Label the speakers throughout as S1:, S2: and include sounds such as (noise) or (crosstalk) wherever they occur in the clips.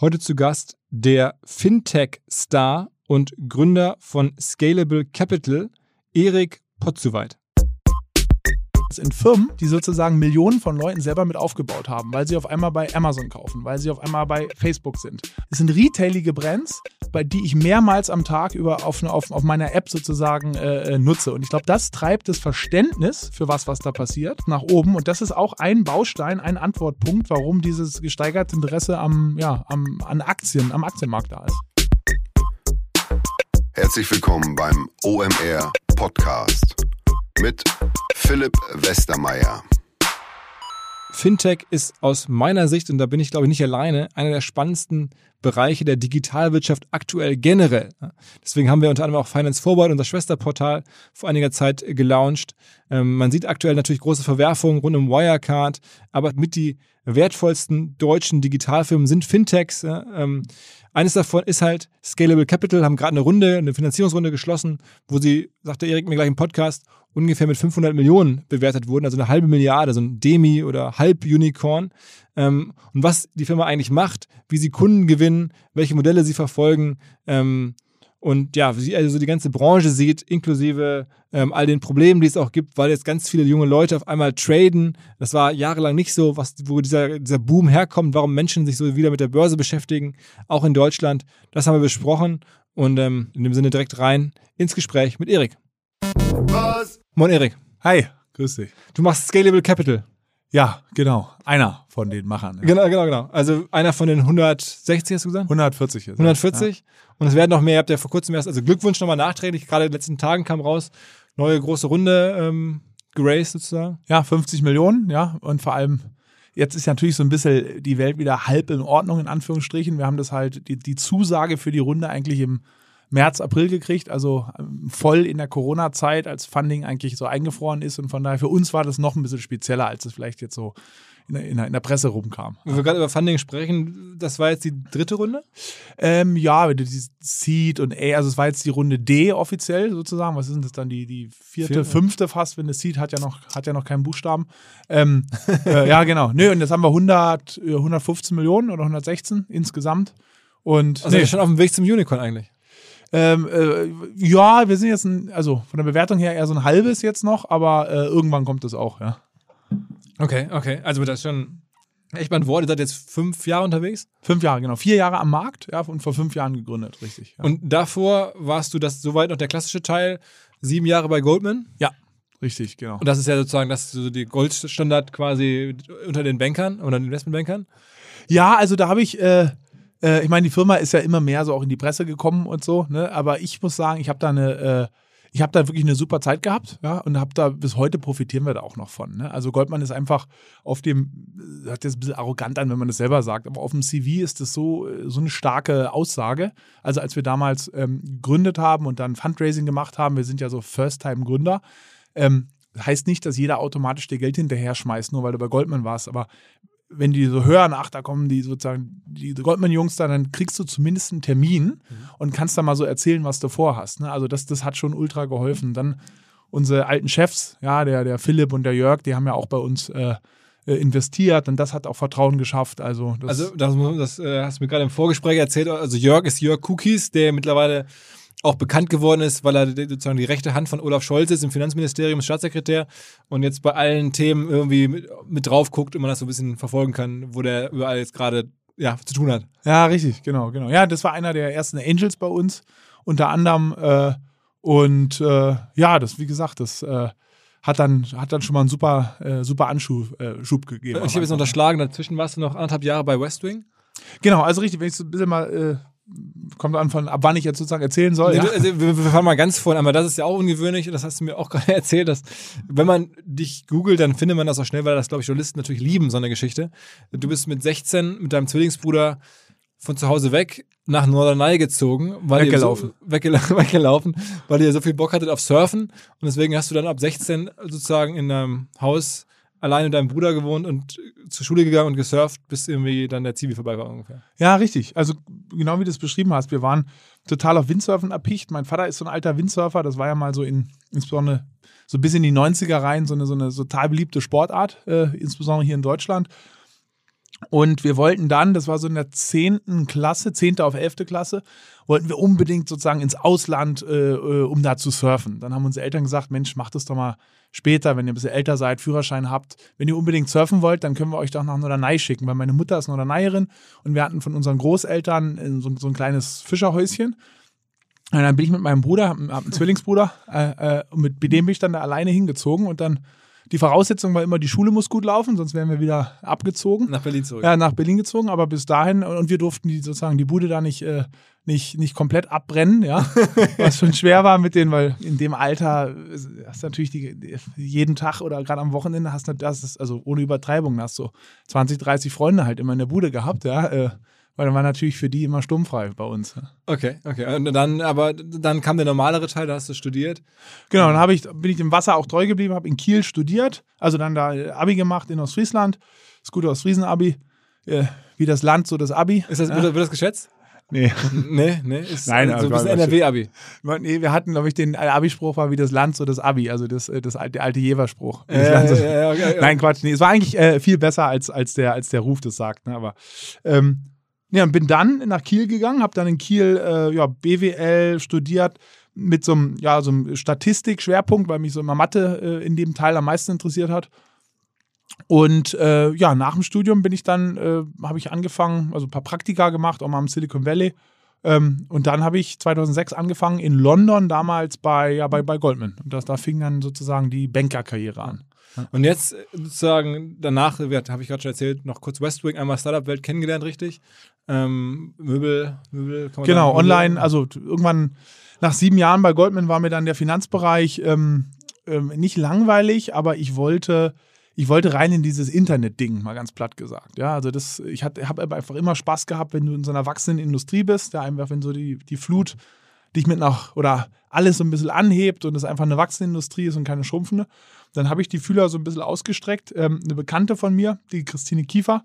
S1: Heute zu Gast der Fintech-Star und Gründer von Scalable Capital, Erik Potzuweit
S2: in Firmen, die sozusagen Millionen von Leuten selber mit aufgebaut haben, weil sie auf einmal bei Amazon kaufen, weil sie auf einmal bei Facebook sind. Es sind retailige Brands, bei die ich mehrmals am Tag über auf, auf, auf meiner App sozusagen äh, äh, nutze. Und ich glaube, das treibt das Verständnis für was, was da passiert, nach oben. Und das ist auch ein Baustein, ein Antwortpunkt, warum dieses gesteigerte Interesse am, ja, am, an Aktien, am Aktienmarkt da ist.
S3: Herzlich willkommen beim OMR Podcast mit Philipp Westermeier.
S1: Fintech ist aus meiner Sicht, und da bin ich glaube ich nicht alleine, einer der spannendsten Bereiche der Digitalwirtschaft aktuell generell. Deswegen haben wir unter anderem auch Finance Forward, unser Schwesterportal, vor einiger Zeit gelauncht. Ähm, man sieht aktuell natürlich große Verwerfungen rund um Wirecard, aber mit die wertvollsten deutschen Digitalfirmen sind Fintechs. Ähm, eines davon ist halt Scalable Capital, haben gerade eine Runde, eine Finanzierungsrunde geschlossen, wo sie, sagte Erik mir gleich im Podcast, ungefähr mit 500 Millionen bewertet wurden, also eine halbe Milliarde, so ein Demi- oder Halb-Unicorn. Ähm, und was die Firma eigentlich macht, wie sie Kunden gewinnen, welche Modelle sie verfolgen ähm, und ja, wie also die ganze Branche sieht, inklusive ähm, all den Problemen, die es auch gibt, weil jetzt ganz viele junge Leute auf einmal traden. Das war jahrelang nicht so, was, wo dieser, dieser Boom herkommt, warum Menschen sich so wieder mit der Börse beschäftigen, auch in Deutschland. Das haben wir besprochen und ähm, in dem Sinne direkt rein ins Gespräch mit Erik. Was? Moin Erik.
S2: Hi, grüß dich.
S1: Du machst Scalable Capital.
S2: Ja, genau. Einer von den Machern. Ja.
S1: Genau, genau, genau. Also einer von den 160 hast du gesagt?
S2: 140
S1: jetzt. 140. Ja. Und es werden noch mehr. Ihr habt ja vor kurzem erst, also Glückwunsch nochmal nachträglich, gerade in den letzten Tagen kam raus, neue große Runde ähm, geraced sozusagen.
S2: Ja, 50 Millionen, ja. Und vor allem, jetzt ist natürlich so ein bisschen die Welt wieder halb in Ordnung, in Anführungsstrichen. Wir haben das halt, die, die Zusage für die Runde eigentlich im März, April gekriegt, also ähm, voll in der Corona-Zeit, als Funding eigentlich so eingefroren ist. Und von daher für uns war das noch ein bisschen spezieller, als es vielleicht jetzt so in der, in der, in der Presse rumkam.
S1: Wenn wir gerade über Funding sprechen, das war jetzt die dritte Runde?
S2: Ähm, ja, die Seed und A, also es war jetzt die Runde D offiziell sozusagen. Was ist denn das dann? Die, die vierte, Vier, fünfte fast, wenn das Seed hat ja noch, hat ja noch keinen Buchstaben. Ähm, (laughs) äh, ja, genau. Nö, und jetzt haben wir 100, 115 Millionen oder 116 insgesamt. Und,
S1: also nee. schon auf dem Weg zum Unicorn eigentlich.
S2: Ähm, äh, ja, wir sind jetzt, ein, also von der Bewertung her eher so ein halbes jetzt noch, aber äh, irgendwann kommt es auch, ja.
S1: Okay, okay. Also das ist schon echt mal ein Wort. Ihr seid jetzt fünf Jahre unterwegs?
S2: Fünf Jahre, genau. Vier Jahre am Markt, ja, und vor fünf Jahren gegründet, richtig.
S1: Ja. Und davor warst du das soweit noch der klassische Teil, sieben Jahre bei Goldman?
S2: Ja. Richtig, genau.
S1: Und das ist ja sozusagen das so die Goldstandard quasi unter den Bankern oder den Investmentbankern?
S2: Ja, also da habe ich, äh, äh, ich meine, die Firma ist ja immer mehr so auch in die Presse gekommen und so, ne? Aber ich muss sagen, ich habe da eine, äh, ich habe da wirklich eine super Zeit gehabt, ja, und habe da bis heute profitieren wir da auch noch von. Ne? Also Goldman ist einfach auf dem, hört jetzt ein bisschen arrogant an, wenn man das selber sagt, aber auf dem CV ist das so, so eine starke Aussage. Also als wir damals ähm, gegründet haben und dann Fundraising gemacht haben, wir sind ja so First-Time-Gründer, ähm, heißt nicht, dass jeder automatisch dir Geld hinterher schmeißt, nur weil du bei Goldman warst, aber wenn die so hören, ach, da kommen die sozusagen, die Goldman-Jungs da, dann kriegst du zumindest einen Termin mhm. und kannst da mal so erzählen, was du vorhast. Ne? Also das, das hat schon ultra geholfen. Dann unsere alten Chefs, ja, der, der Philipp und der Jörg, die haben ja auch bei uns äh, äh investiert und das hat auch Vertrauen geschafft. Also
S1: das, also das, das äh, hast du mir gerade im Vorgespräch erzählt. Also Jörg ist Jörg Cookies, der mittlerweile auch bekannt geworden ist, weil er sozusagen die rechte Hand von Olaf Scholz ist im Finanzministerium, Staatssekretär und jetzt bei allen Themen irgendwie mit, mit drauf guckt und man das so ein bisschen verfolgen kann, wo der überall jetzt gerade ja, zu tun hat.
S2: Ja, richtig, genau, genau. Ja, das war einer der ersten Angels bei uns, unter anderem. Äh, und äh, ja, das, wie gesagt, das äh, hat, dann, hat dann schon mal einen super, äh, super Anschub äh, gegeben.
S1: Ich habe jetzt unterschlagen, dazwischen warst du noch anderthalb Jahre bei Westwing.
S2: Genau, also richtig, wenn ich so ein bisschen mal äh, kommt an von, ab wann ich jetzt sozusagen erzählen soll. Nee, ja?
S1: also, wir, wir fangen mal ganz vorne an, aber das ist ja auch ungewöhnlich, das hast du mir auch (laughs) gerade erzählt, dass wenn man dich googelt, dann findet man das auch schnell, weil das, glaube ich, Journalisten natürlich lieben, so eine Geschichte. Du bist mit 16 mit deinem Zwillingsbruder von zu Hause weg nach Norderney gezogen, weil
S2: weggelaufen.
S1: So, weggela (laughs) weggelaufen, weil ihr so viel Bock hattet auf Surfen und deswegen hast du dann ab 16 sozusagen in deinem Haus allein mit deinem Bruder gewohnt und zur Schule gegangen und gesurft, bis irgendwie dann der Zivi vorbei war ungefähr.
S2: Ja, richtig. Also genau wie du es beschrieben hast, wir waren total auf Windsurfen erpicht. Mein Vater ist so ein alter Windsurfer, das war ja mal so in, insbesondere so bis in die 90er rein, so eine, so eine total beliebte Sportart, äh, insbesondere hier in Deutschland. Und wir wollten dann, das war so in der 10. Klasse, 10. auf 11. Klasse, wollten wir unbedingt sozusagen ins Ausland, äh, äh, um da zu surfen. Dann haben unsere Eltern gesagt, Mensch, macht das doch mal später, wenn ihr ein bisschen älter seid, Führerschein habt. Wenn ihr unbedingt surfen wollt, dann können wir euch doch nach Norderney schicken, weil meine Mutter ist Norderneierin und wir hatten von unseren Großeltern äh, so, so ein kleines Fischerhäuschen. Und dann bin ich mit meinem Bruder, hab einen Zwillingsbruder, äh, äh, mit dem bin ich dann da alleine hingezogen und dann die Voraussetzung war immer, die Schule muss gut laufen, sonst wären wir wieder abgezogen.
S1: Nach Berlin zurück.
S2: Ja, nach Berlin gezogen, aber bis dahin, und wir durften die sozusagen die Bude da nicht, äh, nicht, nicht komplett abbrennen, ja. (laughs) Was schon schwer war mit denen, weil in dem Alter äh, hast du natürlich die, jeden Tag oder gerade am Wochenende hast du das, also ohne Übertreibung, hast du 20, 30 Freunde halt immer in der Bude gehabt, ja. Äh, weil dann war natürlich für die immer sturmfrei bei uns.
S1: Okay, okay. Und dann, aber dann kam der normalere Teil, da hast du studiert.
S2: Genau, dann ich, bin ich dem Wasser auch treu geblieben, habe in Kiel studiert, also dann da äh, Abi gemacht in Ostfriesland, das gute Ostfriesen-Abi, äh, wie das Land, so das Abi.
S1: Ist das, wird, das- wird das geschätzt?
S2: Nee.
S1: Nee, nee. Ist
S2: Nein,
S1: so ein bisschen NRW-Abi.
S2: nee, wir hatten, glaube ich, den Abi-Spruch war wie das Land, so das Abi, also das, äh, das der alte Jever-Spruch. Land, so-
S1: ja, ja.
S2: Nein, Quatsch, nee, es war eigentlich äh, viel besser, als, als, der, als der Ruf das sagt, ne? aber ähm, ja, und bin dann nach Kiel gegangen, habe dann in Kiel äh, ja, BWL studiert mit so einem, ja, so einem Statistik-Schwerpunkt, weil mich so immer Mathe äh, in dem Teil am meisten interessiert hat. Und äh, ja, nach dem Studium bin ich dann, äh, habe ich angefangen, also ein paar Praktika gemacht, auch mal im Silicon Valley. Ähm, und dann habe ich 2006 angefangen in London, damals bei, ja, bei, bei Goldman. Und das, da fing dann sozusagen die Bankerkarriere an.
S1: Und jetzt äh, sozusagen danach, habe ich gerade schon erzählt, noch kurz Westwing, einmal Startup-Welt kennengelernt, richtig? Ähm, Möbel, Möbel, kann man
S2: Genau, online, also irgendwann nach sieben Jahren bei Goldman war mir dann der Finanzbereich ähm, ähm, nicht langweilig, aber ich wollte, ich wollte rein in dieses Internet-Ding, mal ganz platt gesagt. Ja, also das, ich habe einfach immer Spaß gehabt, wenn du in so einer wachsenden Industrie bist, ja, einfach wenn so die, die Flut dich mit nach oder alles so ein bisschen anhebt und es einfach eine wachsende Industrie ist und keine schrumpfende, dann habe ich die Fühler so ein bisschen ausgestreckt. Ähm, eine Bekannte von mir, die Christine Kiefer,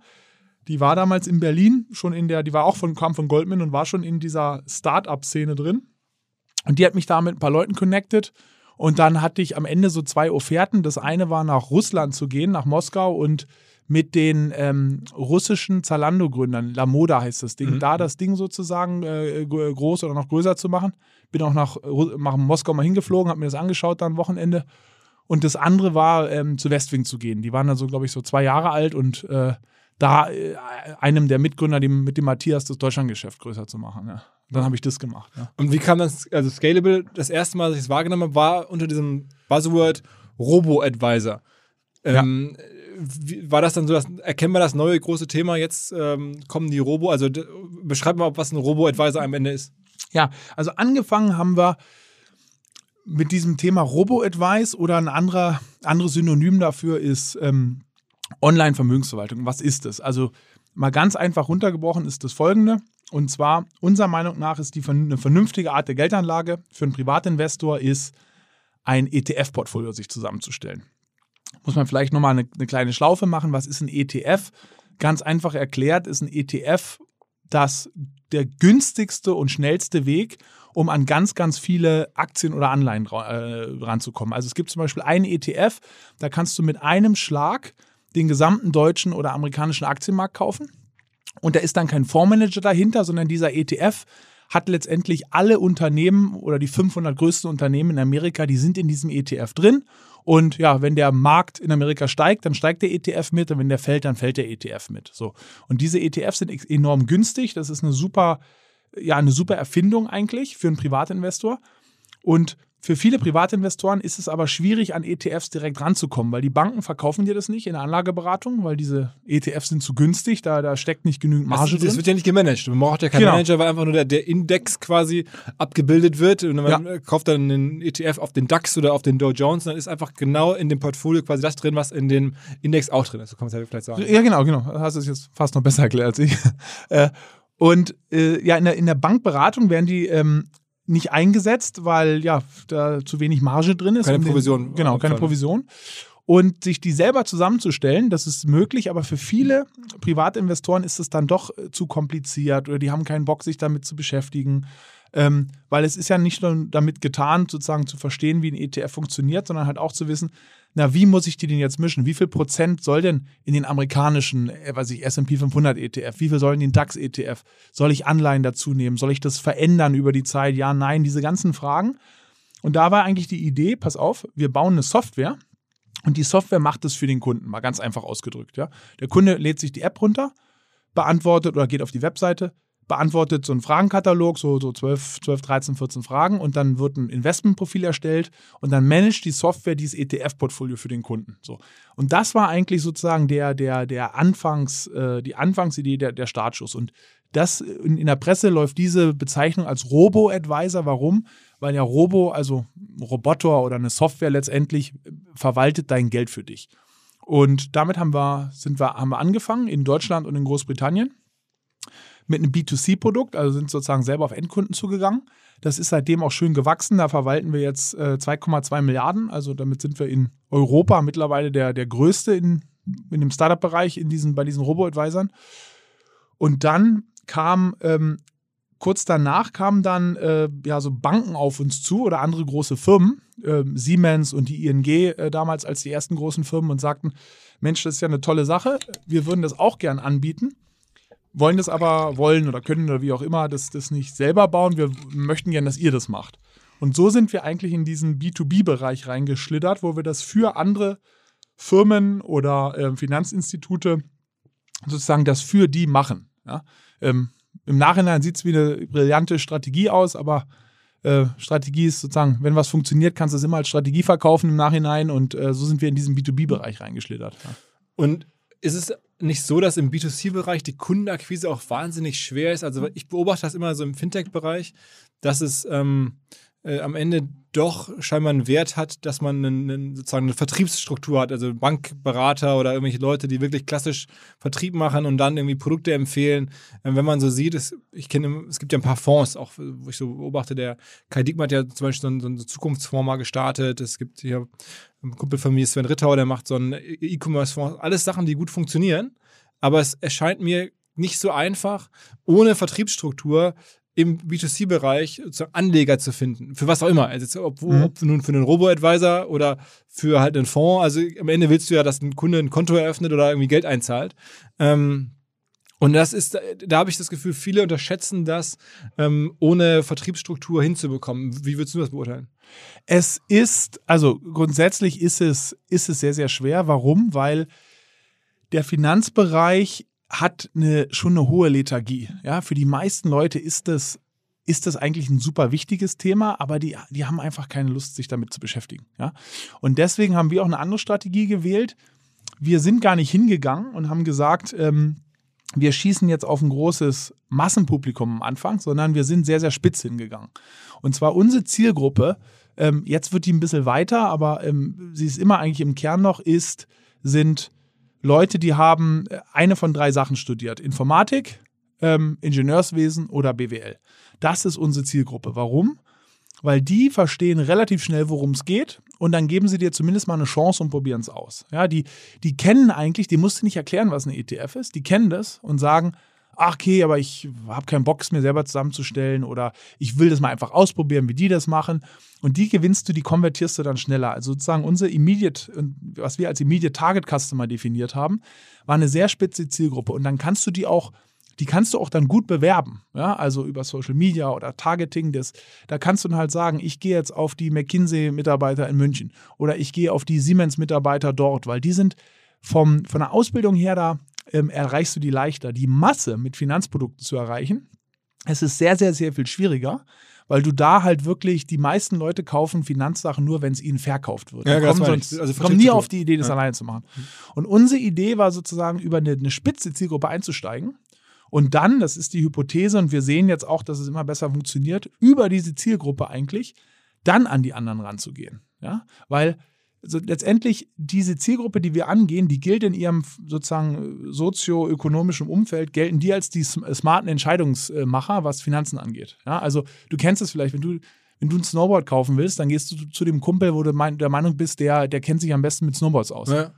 S2: die war damals in Berlin schon in der, die war auch von, kam von Goldman und war schon in dieser Start-up-Szene drin. Und die hat mich da mit ein paar Leuten connected. Und dann hatte ich am Ende so zwei Offerten. Das eine war nach Russland zu gehen, nach Moskau und mit den ähm, russischen Zalando-Gründern, La Moda heißt das Ding, da das Ding sozusagen äh, gro- groß oder noch größer zu machen. Bin auch nach, nach Moskau mal hingeflogen, habe mir das angeschaut dann am Wochenende. Und das andere war, ähm, zu Westwing zu gehen. Die waren dann so, glaube ich, so zwei Jahre alt und äh, da äh, einem der Mitgründer, dem, mit dem Matthias, das Deutschlandgeschäft größer zu machen. Ja. Dann habe ich das gemacht. Ja.
S1: Und wie kam das, also Scalable, das erste Mal, dass ich es wahrgenommen habe, war unter diesem Buzzword Robo-Advisor. Ähm, wie, war das dann so, dass, erkennen wir das neue große Thema, jetzt ähm, kommen die Robo, also beschreib mal, was ein Robo-Advisor am Ende ist.
S2: Ja, also angefangen haben wir mit diesem Thema Robo-Advice oder ein anderer, anderes Synonym dafür ist ähm, Online-Vermögensverwaltung. Was ist das? Also mal ganz einfach runtergebrochen ist das folgende. Und zwar, unserer Meinung nach ist die eine vernünftige Art der Geldanlage für einen Privatinvestor ist, ein ETF-Portfolio sich zusammenzustellen. Muss man vielleicht nochmal eine, eine kleine Schlaufe machen. Was ist ein ETF? Ganz einfach erklärt ist ein ETF das der günstigste und schnellste Weg, um an ganz, ganz viele Aktien oder Anleihen äh, ranzukommen. Also es gibt zum Beispiel einen ETF, da kannst du mit einem Schlag den gesamten deutschen oder amerikanischen Aktienmarkt kaufen. Und da ist dann kein Fondsmanager dahinter, sondern dieser ETF hat letztendlich alle Unternehmen oder die 500 größten Unternehmen in Amerika, die sind in diesem ETF drin. Und ja, wenn der Markt in Amerika steigt, dann steigt der ETF mit und wenn der fällt, dann fällt der ETF mit. So. Und diese ETFs sind enorm günstig. Das ist eine super, ja, eine super Erfindung eigentlich für einen Privatinvestor. Und für viele Privatinvestoren ist es aber schwierig, an ETFs direkt ranzukommen, weil die Banken verkaufen dir das nicht in der Anlageberatung, weil diese ETFs sind zu günstig, da, da steckt nicht genügend Marge
S1: das, das
S2: drin.
S1: wird ja nicht gemanagt. Man braucht ja keinen
S2: Genau.
S1: Manager, weil einfach nur der, der Index quasi abgebildet wird. Und man
S2: Ja.
S1: kauft dann einen ETF auf den DAX oder auf den Dow Jones, dann ist einfach genau in dem Portfolio quasi das drin, was in dem Index auch drin ist. So kann man es ja vielleicht sagen.
S2: Ja, genau, genau. Du hast es jetzt fast noch besser erklärt als ich. (laughs) Äh, Und äh, ja, in der, in der Bankberatung werden die ähm, nicht eingesetzt, weil ja da zu wenig Marge drin ist.
S1: Keine
S2: um den-
S1: Provision
S2: Genau, keine. Provision. Und sich die selber zusammenzustellen, das ist möglich, aber für viele Privatinvestoren ist es dann doch äh, zu kompliziert oder die haben keinen Bock, sich damit zu beschäftigen. Ähm, weil es ist ja nicht nur damit getan, sozusagen zu verstehen, wie ein ETF funktioniert, sondern halt auch zu wissen, na, wie muss ich die denn jetzt mischen? Wie viel Prozent soll denn in den amerikanischen, äh, weiß ich, S&P 500 ETF, wie viel sollen in den DAX ETF? Soll ich Anleihen dazu nehmen? Soll ich das verändern über die Zeit? Ja, nein, diese ganzen Fragen. Und da war eigentlich die Idee, pass auf, wir bauen eine Software und die Software macht es für den Kunden, mal ganz einfach ausgedrückt, ja. Der Kunde lädt sich die App runter, beantwortet oder geht auf die Webseite, beantwortet so einen Fragenkatalog, so, so 12, 12, 13, 14 Fragen und dann wird ein Investmentprofil erstellt und dann managt die Software dieses ETF-Portfolio für den Kunden. So. Und das war eigentlich sozusagen der, der, der Anfangs, äh, die Anfangsidee der, der Startschuss. Und das in, in der Presse läuft diese Bezeichnung als Robo-Advisor. Warum? Weil ja Robo, also Roboter oder eine Software letztendlich, verwaltet dein Geld für dich. Und damit haben wir, sind wir, haben wir angefangen in Deutschland und in Großbritannien mit einem B2C-Produkt, also sind sozusagen selber auf Endkunden zugegangen. Das ist seitdem auch schön gewachsen. Da verwalten wir jetzt äh, 2,2 Milliarden. Also damit sind wir in Europa mittlerweile der, der größte in, in dem Startup-Bereich diesen, bei diesen Robo-Advisern. Und dann kam ähm, kurz danach kamen dann äh, ja so Banken auf uns zu oder andere große Firmen, äh, Siemens und die ING äh, damals als die ersten großen Firmen und sagten, Mensch, das ist ja eine tolle Sache, wir würden das auch gern anbieten wollen das aber, wollen oder können oder wie auch immer, das, das nicht selber bauen. Wir möchten gerne, dass ihr das macht. Und so sind wir eigentlich in diesen B2B-Bereich reingeschlittert, wo wir das für andere Firmen oder äh, Finanzinstitute sozusagen das für die machen. Ja? Ähm, Im Nachhinein sieht es wie eine brillante Strategie aus, aber äh, Strategie ist sozusagen, wenn was funktioniert, kannst du es immer als Strategie verkaufen im Nachhinein und äh, so sind wir in diesen B2B-Bereich reingeschlittert. Ja.
S1: Und ist es nicht so, dass im B2C-Bereich die Kundenakquise auch wahnsinnig schwer ist? Also ich beobachte das immer so im Fintech-Bereich, dass es ähm, äh, am Ende doch scheinbar einen Wert hat, dass man einen, einen, sozusagen eine Vertriebsstruktur hat, also Bankberater oder irgendwelche Leute, die wirklich klassisch Vertrieb machen und dann irgendwie Produkte empfehlen. Ähm, wenn man so sieht, es, ich kenne, es gibt ja ein paar Fonds, auch wo ich so beobachte, der Kai Diekmann hat ja zum Beispiel so einen, so einen Zukunftsfonds mal gestartet. Es gibt hier ein Kumpel von mir, Sven Rittauer, der macht so einen E-Commerce-Fonds. Alles Sachen, die gut funktionieren, aber es erscheint mir nicht so einfach, ohne Vertriebsstruktur im B2C-Bereich Anleger zu finden. Für was auch immer. Also ob, mhm. ob nun für einen Robo-Advisor oder für halt einen Fonds. Also am Ende willst du ja, dass ein Kunde ein Konto eröffnet oder irgendwie Geld einzahlt. Ähm, und das ist, da habe ich das Gefühl, viele unterschätzen das, ähm, ohne Vertriebsstruktur hinzubekommen. Wie würdest du das beurteilen?
S2: Es ist, also grundsätzlich ist es, ist es sehr, sehr schwer. Warum? Weil der Finanzbereich hat eine, schon eine hohe Lethargie. Ja, für die meisten Leute ist das, ist das eigentlich ein super wichtiges Thema, aber die, die haben einfach keine Lust, sich damit zu beschäftigen. Ja, und deswegen haben wir auch eine andere Strategie gewählt. Wir sind gar nicht hingegangen und haben gesagt, ähm, wir schießen jetzt auf ein großes Massenpublikum am Anfang, sondern wir sind sehr, sehr spitz hingegangen. Und zwar unsere Zielgruppe, ähm, jetzt wird die ein bisschen weiter, aber ähm, sie ist immer eigentlich im Kern noch, ist, sind Leute, die haben äh, eine von drei Sachen studiert. Informatik, ähm, Ingenieurswesen oder BWL. Das ist unsere Zielgruppe. Warum? Weil die verstehen relativ schnell, worum es geht und dann geben sie dir zumindest mal eine Chance und probieren es aus. Ja, die, die kennen eigentlich, die musst du nicht erklären, was eine ETF ist, die kennen das und sagen, ach okay, aber ich habe keinen Bock, es mir selber zusammenzustellen oder ich will das mal einfach ausprobieren, wie die das machen. Und die gewinnst du, die konvertierst du dann schneller. Also sozusagen unsere Immediate, was wir als Immediate Target Customer definiert haben, war eine sehr spitze Zielgruppe. Und dann kannst du die auch, die kannst du auch dann gut bewerben. Ja, also über Social Media oder Targeting. Das, da kannst du dann halt sagen, ich gehe jetzt auf die McKinsey-Mitarbeiter in München oder ich gehe auf die Siemens-Mitarbeiter dort, weil die sind vom, von der Ausbildung her da ähm, erreichst du die leichter. Die Masse mit Finanzprodukten zu erreichen, es ist sehr, sehr, sehr viel schwieriger, weil du da halt wirklich, die meisten Leute kaufen Finanzsachen nur, wenn es ihnen verkauft wird. Ja, kommen, sonst, also kommen nie auf die Idee, das ja. alleine zu machen. Und unsere Idee war sozusagen, über eine, eine spitze Zielgruppe einzusteigen. Und dann, das ist die Hypothese, und wir sehen jetzt auch, dass es immer besser funktioniert, über diese Zielgruppe eigentlich dann an die anderen ranzugehen. Ja? Weil also letztendlich diese Zielgruppe, die wir angehen, die gilt in ihrem sozusagen sozioökonomischen Umfeld, gelten die als die smarten Entscheidungsmacher, was Finanzen angeht. Ja, also du kennst es vielleicht, wenn du wenn du ein Snowboard kaufen willst, dann gehst du zu dem Kumpel, wo du der Meinung bist, der, der kennt sich am besten mit Snowboards aus.
S1: Ja.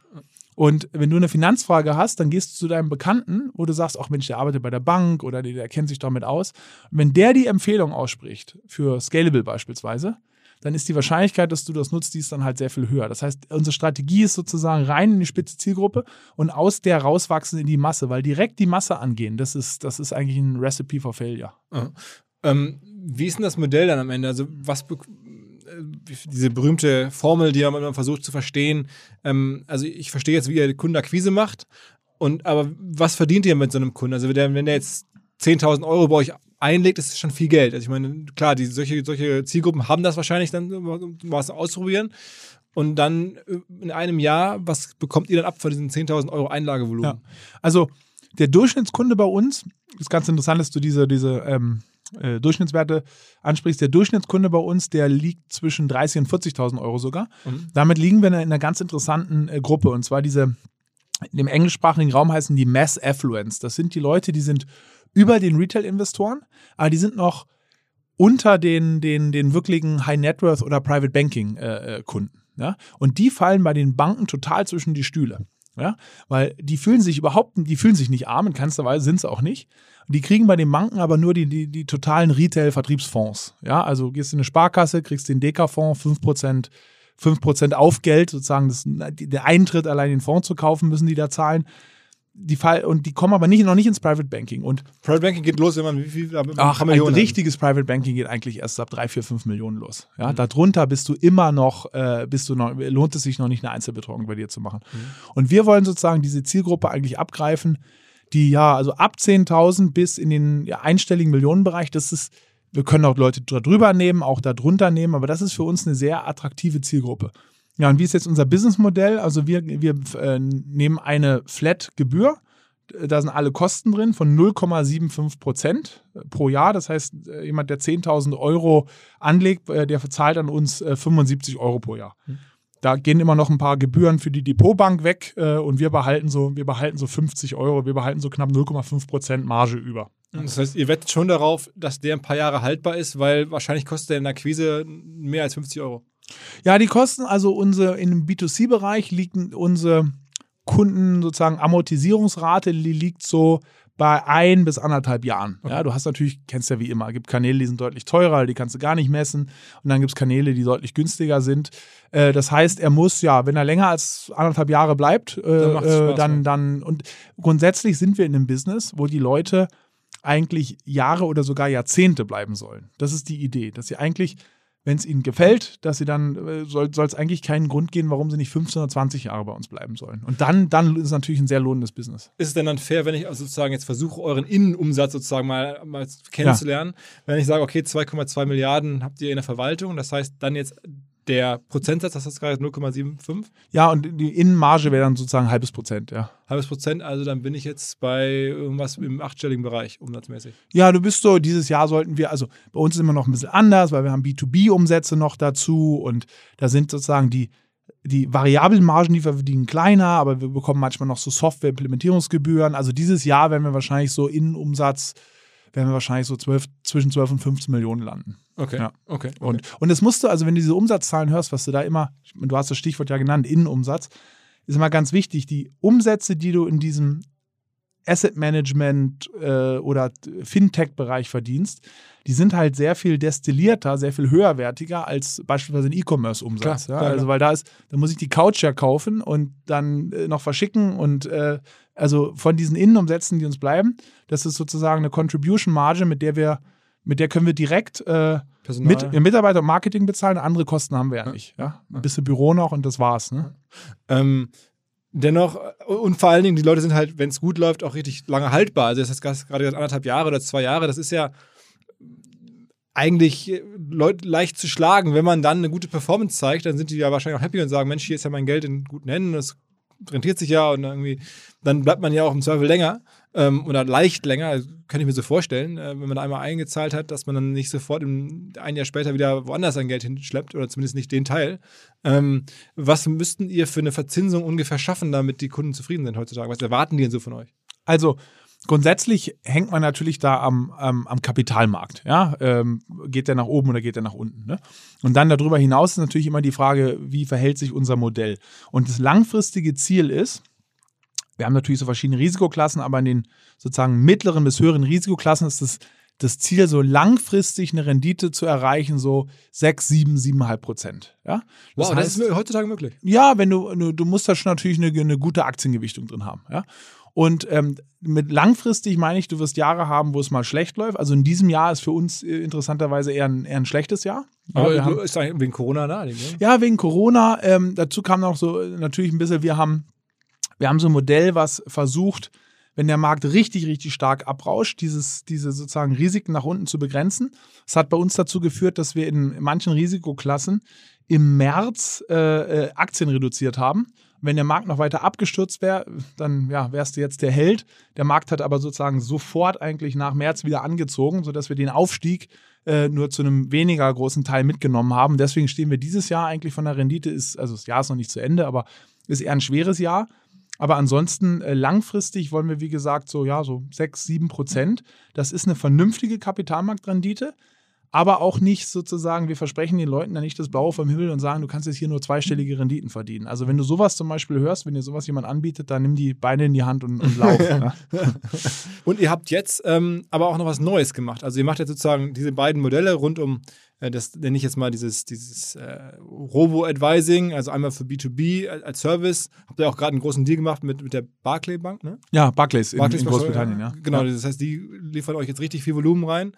S2: Und wenn du eine Finanzfrage hast, dann gehst du zu deinem Bekannten, wo du sagst, ach Mensch, der arbeitet bei der Bank oder der, der kennt sich damit aus. Und wenn der die Empfehlung ausspricht, für Scalable beispielsweise, dann ist die Wahrscheinlichkeit, dass du das nutzt, die ist dann halt sehr viel höher. Das heißt, unsere Strategie ist sozusagen rein in die spitze Zielgruppe und aus der rauswachsen in die Masse, weil direkt die Masse angehen, das ist, das ist eigentlich ein Recipe for Failure.
S1: Ja. Ähm, wie ist denn das Modell dann am Ende? Also was diese berühmte Formel, die man immer versucht zu verstehen. Ähm, also ich verstehe jetzt, wie ihr Kundenakquise macht. Und aber was verdient ihr mit so einem Kunden? Also wenn der, wenn der jetzt 10.000 Euro bei euch einlegt, ist schon viel Geld. Also ich meine, klar, die, solche, solche Zielgruppen haben das wahrscheinlich dann, um was auszuprobieren. Und dann äh, in einem Jahr, was bekommt ihr dann ab von diesen 10.000 Euro Einlagevolumen? Ja.
S2: Also der Durchschnittskunde bei uns, ist ganz interessant, dass du diese, diese ähm, äh, Durchschnittswerte ansprichst, der Durchschnittskunde bei uns, der liegt zwischen 30.000 und 40.000 Euro sogar. Mhm. Damit liegen wir in einer ganz interessanten äh, Gruppe und zwar diese, in dem englischsprachigen Raum heißen die Mass Affluence. Das sind die Leute, die sind über den Retail-Investoren, aber die sind noch unter den, den, den wirklichen High Net Worth oder Private Banking äh, äh Kunden. Ja? Und die fallen bei den Banken total zwischen die Stühle. Ja? Weil die fühlen sich überhaupt, die fühlen sich nicht arm, in keinster Weise sind sie auch nicht. Die kriegen bei den Banken aber nur die, die, die totalen Retail-Vertriebsfonds. Ja, also gehst in eine Sparkasse, kriegst den Deka-Fonds, 5%, 5% Aufgeld, sozusagen das, der Eintritt allein den Fonds zu kaufen, müssen die da zahlen. Die Fall, und die kommen aber nicht, noch nicht ins Private Banking. Und
S1: Private Banking geht los, wenn man wie viel
S2: Ach, ein richtiges Private Banking geht eigentlich erst ab 3, 4, 5 Millionen los. Ja, mhm. Darunter bist du immer noch, äh, bist du noch, lohnt es sich noch nicht, eine Einzelbetreuung bei dir zu machen. Mhm. Und wir wollen sozusagen diese Zielgruppe eigentlich abgreifen, die ja, also ab 10.000 bis in den ja, einstelligen Millionenbereich, das ist, wir können auch Leute drüber nehmen, auch darunter nehmen, aber das ist für uns eine sehr attraktive Zielgruppe. Ja, und wie ist jetzt unser Businessmodell? Also wir, wir äh, nehmen eine Flat-Gebühr, da sind alle Kosten drin von 0,75 Prozent pro Jahr. Das heißt, äh, jemand, der 10.000 Euro anlegt, äh, der verzahlt an uns 75 Euro pro Jahr. Mhm. Da gehen immer noch ein paar Gebühren für die Depotbank weg äh, und wir behalten so, wir behalten so 50 Euro, wir behalten so knapp 0,5 Prozent Marge über.
S1: Das heißt, ihr wettet schon darauf, dass der ein paar Jahre haltbar ist, weil wahrscheinlich kostet der in der Akquise mehr als 50 Euro.
S2: Ja, die Kosten, also unsere, im B2C-Bereich liegt unsere Kunden sozusagen Amortisierungsrate, die liegt so bei ein bis anderthalb Jahren. Okay. Ja, du hast natürlich, kennst ja wie immer, gibt Kanäle, die sind deutlich teurer, die kannst du gar nicht messen. Und dann gibt es Kanäle, die deutlich günstiger sind. Äh, das heißt, er muss ja, wenn er länger als anderthalb Jahre bleibt, äh, dann, äh, dann, dann, und grundsätzlich sind wir in einem Business, wo die Leute eigentlich Jahre oder sogar Jahrzehnte bleiben sollen. Das ist die Idee, dass sie eigentlich wenn es ihnen gefällt, dass sie dann, äh, soll es eigentlich keinen Grund geben, warum sie nicht 15 oder 20 Jahre bei uns bleiben sollen. Und dann, dann ist es natürlich ein sehr lohnendes Business.
S1: Ist es denn dann fair, wenn ich also sozusagen jetzt versuche, euren Innenumsatz sozusagen mal, mal kennenzulernen, ja. wenn ich sage, okay, 2,2 Milliarden habt ihr in der Verwaltung, das heißt dann jetzt der Prozentsatz, das ist gerade 0,75?
S2: Ja, und die Innenmarge wäre dann sozusagen halbes Prozent, ja.
S1: Halbes Prozent, also dann bin ich jetzt bei irgendwas im achtstelligen Bereich, umsatzmäßig.
S2: Ja, du bist so, dieses Jahr sollten wir, also bei uns ist immer noch ein bisschen anders, weil wir haben B2B-Umsätze noch dazu und da sind sozusagen die, die variablen Margen, die wir verdienen, kleiner, aber wir bekommen manchmal noch so Software-Implementierungsgebühren. Also dieses Jahr werden wir wahrscheinlich so Innenumsatz werden wir wahrscheinlich so 12, zwischen 12 und 15 Millionen landen.
S1: Okay.
S2: Ja.
S1: okay.
S2: Und, und es musst du, also wenn du diese Umsatzzahlen hörst, was du da immer, du hast das Stichwort ja genannt, Innenumsatz, ist immer ganz wichtig, die Umsätze, die du in diesem Asset Management äh, oder Fintech-Bereich verdienst, die sind halt sehr viel destillierter, sehr viel höherwertiger als beispielsweise ein E-Commerce-Umsatz. Ja? Also, weil da ist, da muss ich die Couch ja kaufen und dann äh, noch verschicken und äh, also von diesen Innenumsätzen, die uns bleiben, das ist sozusagen eine Contribution Marge, mit der wir, mit der können wir direkt äh, mit, Mitarbeiter und Marketing bezahlen. Andere Kosten haben wir ja, ja. nicht. Ja? Ein bisschen Büro noch und das war's. Ne?
S1: Ähm, dennoch, und vor allen Dingen, die Leute sind halt, wenn es gut läuft, auch richtig lange haltbar. Also das heißt gerade anderthalb Jahre oder zwei Jahre, das ist ja eigentlich äh, leicht zu schlagen. Wenn man dann eine gute Performance zeigt, dann sind die ja wahrscheinlich auch happy und sagen, Mensch, hier ist ja mein Geld in guten Händen, das rentiert sich ja und irgendwie, dann bleibt man ja auch im Zweifel länger ähm, oder leicht länger, kann ich mir so vorstellen, äh, wenn man einmal eingezahlt hat, dass man dann nicht sofort im, ein Jahr später wieder woanders sein Geld hinschleppt oder zumindest nicht den Teil. Ähm, was müssten ihr für eine Verzinsung ungefähr schaffen, damit die Kunden zufrieden sind heutzutage? Was erwarten die denn so von euch?
S2: Also, grundsätzlich hängt man natürlich da am, am, am Kapitalmarkt. Ja? Ähm, geht der nach oben oder geht der nach unten? Ne? Und dann darüber hinaus ist natürlich immer die Frage, wie verhält sich unser Modell? Und das langfristige Ziel ist, wir haben natürlich so verschiedene Risikoklassen, aber in den sozusagen mittleren bis höheren Risikoklassen ist das, das Ziel, so langfristig eine Rendite zu erreichen, so 6, 7, 7,5 Prozent. Ja?
S1: Das wow, heißt, das ist heutzutage möglich.
S2: Ja, wenn du, du musst da schon natürlich eine, eine gute Aktiengewichtung drin haben. Ja? Und ähm, mit langfristig meine ich, du wirst Jahre haben, wo es mal schlecht läuft. Also in diesem Jahr ist für uns äh, interessanterweise eher ein, eher ein schlechtes Jahr.
S1: Aber haben, ist wegen Corona da? Ne?
S2: Ja, wegen Corona. Ähm, dazu kam noch so natürlich ein bisschen, wir haben, wir haben so ein Modell, was versucht, wenn der Markt richtig, richtig stark abrauscht, dieses, diese sozusagen Risiken nach unten zu begrenzen. Das hat bei uns dazu geführt, dass wir in manchen Risikoklassen im März äh, äh Aktien reduziert haben wenn der Markt noch weiter abgestürzt wäre, dann ja, wärst du jetzt der Held. Der Markt hat aber sozusagen sofort eigentlich nach März wieder angezogen, sodass wir den Aufstieg äh, nur zu einem weniger großen Teil mitgenommen haben. Deswegen stehen wir dieses Jahr eigentlich von der Rendite, ist, also das Jahr ist noch nicht zu Ende, aber ist eher ein schweres Jahr. Aber ansonsten äh, langfristig wollen wir, wie gesagt, so, ja, so 6, 7 Prozent. Das ist eine vernünftige Kapitalmarktrendite aber auch nicht sozusagen, wir versprechen den Leuten dann nicht das Blaue vom Himmel und sagen, du kannst jetzt hier nur zweistellige Renditen verdienen. Also wenn du sowas zum Beispiel hörst, wenn dir sowas jemand anbietet, dann nimm die Beine in die Hand und, und lauf. (laughs) ja.
S1: Und ihr habt jetzt ähm, aber auch noch was Neues gemacht. Also ihr macht jetzt sozusagen diese beiden Modelle rund um, das nenne ich jetzt mal dieses, dieses äh, Robo-Advising, also einmal für B2B als Service. Habt ihr auch gerade einen großen Deal gemacht mit, mit der Barclay Bank, ne?
S2: Ja, Barclays in, Barclays in Großbritannien, ja.
S1: Genau,
S2: ja.
S1: das heißt, die liefern euch jetzt richtig viel Volumen rein.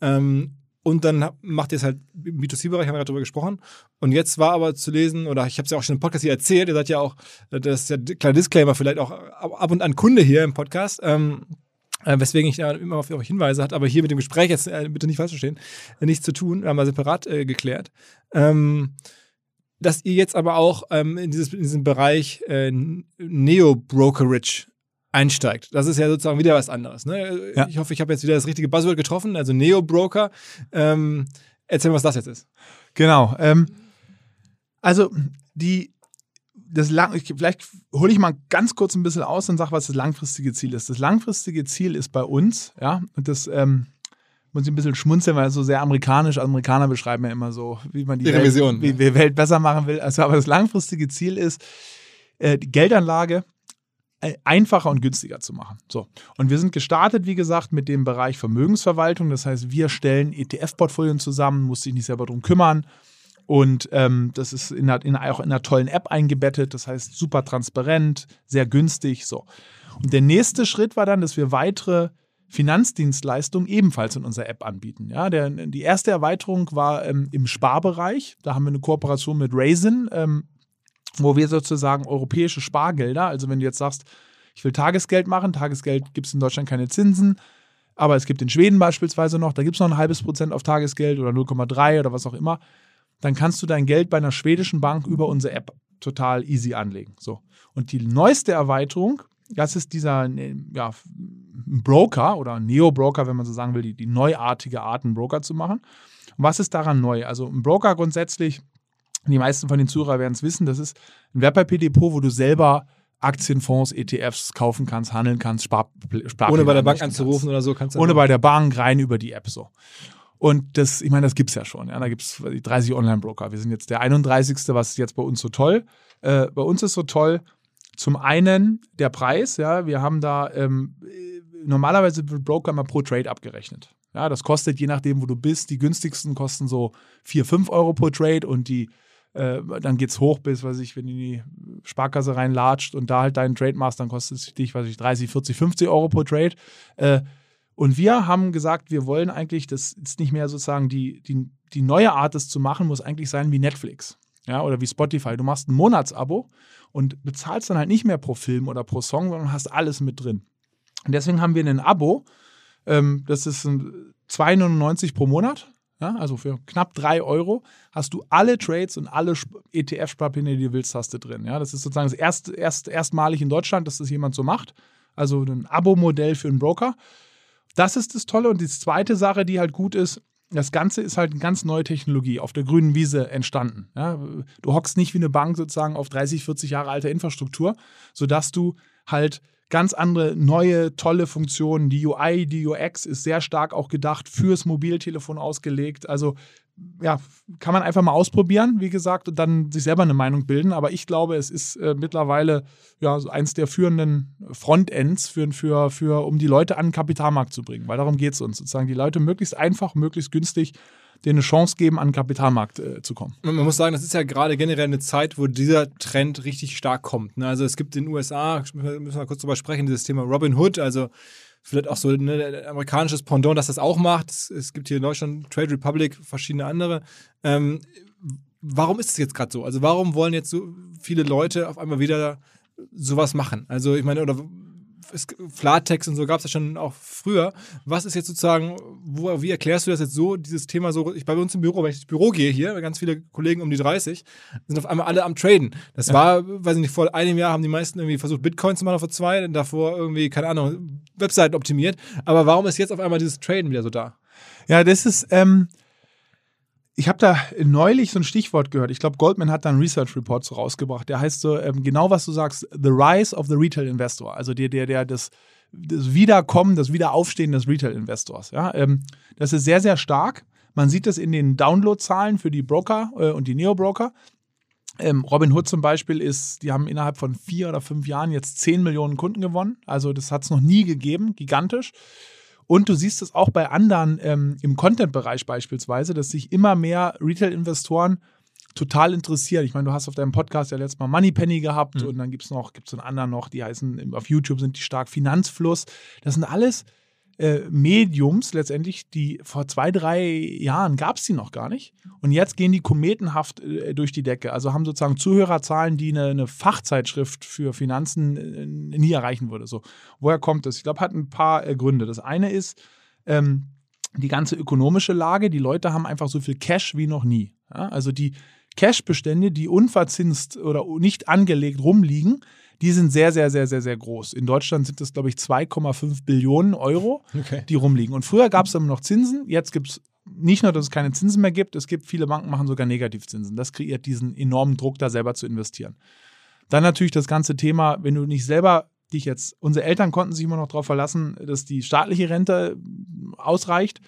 S1: Ähm, und dann macht ihr es halt im B2C-Bereich, haben wir gerade drüber gesprochen. Und jetzt war aber zu lesen, oder ich habe es ja auch schon im Podcast hier erzählt, ihr seid ja auch, das ist ja ein kleiner Disclaimer, vielleicht auch ab und an Kunde hier im Podcast. Ähm, äh, weswegen ich immer auf euch hinweise, hat aber hier mit dem Gespräch jetzt äh, bitte nicht falsch verstehen, äh, nichts zu tun, haben wir separat äh, geklärt. Ähm, dass ihr jetzt aber auch ähm, in, dieses, in diesem Bereich äh, Neo-Brokerage einsteigt. Das ist ja sozusagen wieder was anderes. Ne? Ja. Ich hoffe, ich habe jetzt wieder das richtige Buzzword getroffen, also Neo-Broker. Ähm, erzähl mal, was das jetzt ist.
S2: Genau. Ähm, also die, das lang, ich, vielleicht hole ich mal ganz kurz ein bisschen aus und sage, was das langfristige Ziel ist. Das langfristige Ziel ist bei uns, ja, und das ähm, muss ich ein bisschen schmunzeln, weil es so sehr amerikanisch, Amerikaner beschreiben ja immer so, wie man die, Welt,
S1: Vision,
S2: wie, wie Welt besser machen will. Also, aber das langfristige Ziel ist, äh, die Geldanlage äh, einfacher und günstiger zu machen. So. Und wir sind gestartet, wie gesagt, mit dem Bereich Vermögensverwaltung. Das heißt, wir stellen ETF-Portfolien zusammen, muss sich nicht selber darum kümmern. Und ähm, das ist in einer, in, auch in einer tollen App eingebettet. Das heißt, super transparent, sehr günstig. So. Und der nächste Schritt war dann, dass wir weitere Finanzdienstleistungen ebenfalls in unserer App anbieten. Ja, der, die erste Erweiterung war ähm, im Sparbereich. Da haben wir eine Kooperation mit Raisin. Ähm, wo wir sozusagen europäische Spargelder, also wenn du jetzt sagst, ich will Tagesgeld machen, Tagesgeld gibt es in Deutschland keine Zinsen, aber es gibt in Schweden beispielsweise noch, da gibt es noch ein halbes Prozent auf Tagesgeld oder 0,3 oder was auch immer, dann kannst du dein Geld bei einer schwedischen Bank über unsere App total easy anlegen. So. Und die neueste Erweiterung, das ist dieser ja, Broker oder Neo-Broker, wenn man so sagen will, die, die neuartige Art, einen Broker zu machen. Und was ist daran neu? Also ein Broker grundsätzlich die meisten von den Zuhörern werden es wissen, das ist ein Wertpapierdepot, wo du selber Aktienfonds, ETFs kaufen kannst, handeln kannst, Spar,
S1: Spar Ohne bei der Bank anzurufen oder so
S2: kannst du. Ohne bei der Bank, rein über die App so. Und das, ich meine, das gibt es ja schon. Ja. Da gibt es 30 Online-Broker. Wir sind jetzt der 31. Was ist jetzt bei uns so toll? Äh, bei uns ist so toll, zum einen der Preis, ja, wir haben da ähm, normalerweise wird Broker immer pro Trade abgerechnet. Ja, das kostet je nachdem, wo du bist. Die günstigsten kosten so 4, 5 Euro pro Trade und die äh, dann es hoch bis, weiß ich, wenn du in die Sparkasse reinlatscht und da halt deinen Trade machst, dann kostet es dich, weiß ich, 30, 40, 50 Euro pro Trade. Äh, und wir haben gesagt, wir wollen eigentlich, das ist nicht mehr sozusagen die, die, die neue Art, das zu machen, muss eigentlich sein wie Netflix. Ja, oder wie Spotify. Du machst ein Monatsabo und bezahlst dann halt nicht mehr pro Film oder pro Song, sondern hast alles mit drin. Und deswegen haben wir ein Abo, ähm, das ist 2,99 pro Monat. Ja, also für knapp 3 Euro hast du alle Trades und alle ETF-Sparpläne, die du willst, hast du drin. Ja, das ist sozusagen das erst, erst, erstmalig in Deutschland, dass das jemand so macht. Also ein Abo-Modell für einen Broker. Das ist das Tolle. Und die zweite Sache, die halt gut ist, das Ganze ist halt eine ganz neue Technologie auf der grünen Wiese entstanden. Ja, du hockst nicht wie eine Bank sozusagen auf 30, 40 Jahre alter Infrastruktur, sodass du halt ganz andere, neue, tolle Funktionen. Die UI, die UX ist sehr stark auch gedacht fürs Mobiltelefon ausgelegt. Also ja, kann man einfach mal ausprobieren, wie gesagt, und dann sich selber eine Meinung bilden. Aber ich glaube, es ist äh, mittlerweile ja eins der führenden Frontends für, für, für, um die Leute an den Kapitalmarkt zu bringen. Weil darum geht es uns, sozusagen die Leute möglichst einfach, möglichst günstig denen eine Chance geben, an den Kapitalmarkt äh, zu kommen.
S1: Man muss sagen, das ist ja gerade generell eine Zeit, wo dieser Trend richtig stark kommt. Ne? Also es gibt in den USA, müssen wir kurz drüber sprechen, dieses Thema Robin Hood, also vielleicht auch so ein ne, amerikanisches Pendant, das das auch macht. Es, es, gibt hier in Deutschland Trade Republic, verschiedene andere. Ähm, warum ist es jetzt gerade so? Also warum wollen jetzt so viele Leute auf einmal wieder sowas machen? Also ich meine, oder Flatex und so gab es ja schon auch früher. Was ist jetzt sozusagen, wo, wie erklärst du das jetzt so, dieses Thema so, ich bei uns im Büro, wenn ich ins Büro gehe hier, ganz viele Kollegen um die 30, sind auf einmal alle am Traden. Das ja. war, weiß ich nicht, vor einem Jahr haben die meisten irgendwie versucht, Bitcoin zu machen, vor zwei, davor irgendwie, keine Ahnung, Webseiten optimiert. Aber warum ist jetzt auf einmal dieses Traden wieder so da?
S2: Ja, das ist, ähm, ich habe da neulich so ein Stichwort gehört. Ich glaube, Goldman hat da einen Research Report so rausgebracht. Der heißt so, ähm, genau was du sagst, The Rise of the Retail Investor. Also der, der, der, das, das Wiederkommen, das Wiederaufstehen des Retail Investors. Ja, ähm, das ist sehr, sehr stark. Man sieht das in den Downloadzahlen für die Broker äh, und die Neo-Broker. Ähm, Robinhood zum Beispiel ist, die haben innerhalb von vier oder fünf Jahren jetzt 10 Millionen Kunden gewonnen. Also das hat es noch nie gegeben, gigantisch. Und du siehst es auch bei anderen ähm, im Content-Bereich beispielsweise, dass sich immer mehr Retail-Investoren total interessieren. Ich meine, du hast auf deinem Podcast ja letztes Mal Moneypenny gehabt mhm. und dann gibt es noch, gibt es einen anderen noch, die heißen, auf YouTube sind die stark Finanzfluss. Das sind alles äh, Mediums letztendlich, die vor zwei, drei Jahren gab es die noch gar nicht. Und jetzt gehen die kometenhaft äh, durch die Decke. Also haben sozusagen Zuhörerzahlen, die eine, eine Fachzeitschrift für Finanzen äh, nie erreichen würde. So, woher kommt das? Ich glaube, hat ein paar Gründe. Das eine ist ähm, die ganze ökonomische Lage. Die Leute haben einfach so viel Cash wie noch nie. Ja? Also die Cash-Bestände, die unverzinst oder nicht angelegt rumliegen, die sind sehr, sehr, sehr, sehr, sehr groß. In Deutschland sind das, glaube ich, 2,5 Billionen Euro, okay. die rumliegen. Und früher gab es immer noch Zinsen, jetzt gibt es nicht nur, dass es keine Zinsen mehr gibt, es gibt viele Banken machen sogar Negativzinsen. Das kreiert diesen enormen Druck, da selber zu investieren. Dann natürlich das ganze Thema, wenn du nicht selber dich jetzt, unsere Eltern konnten sich immer noch darauf verlassen, dass die staatliche Rente ausreicht.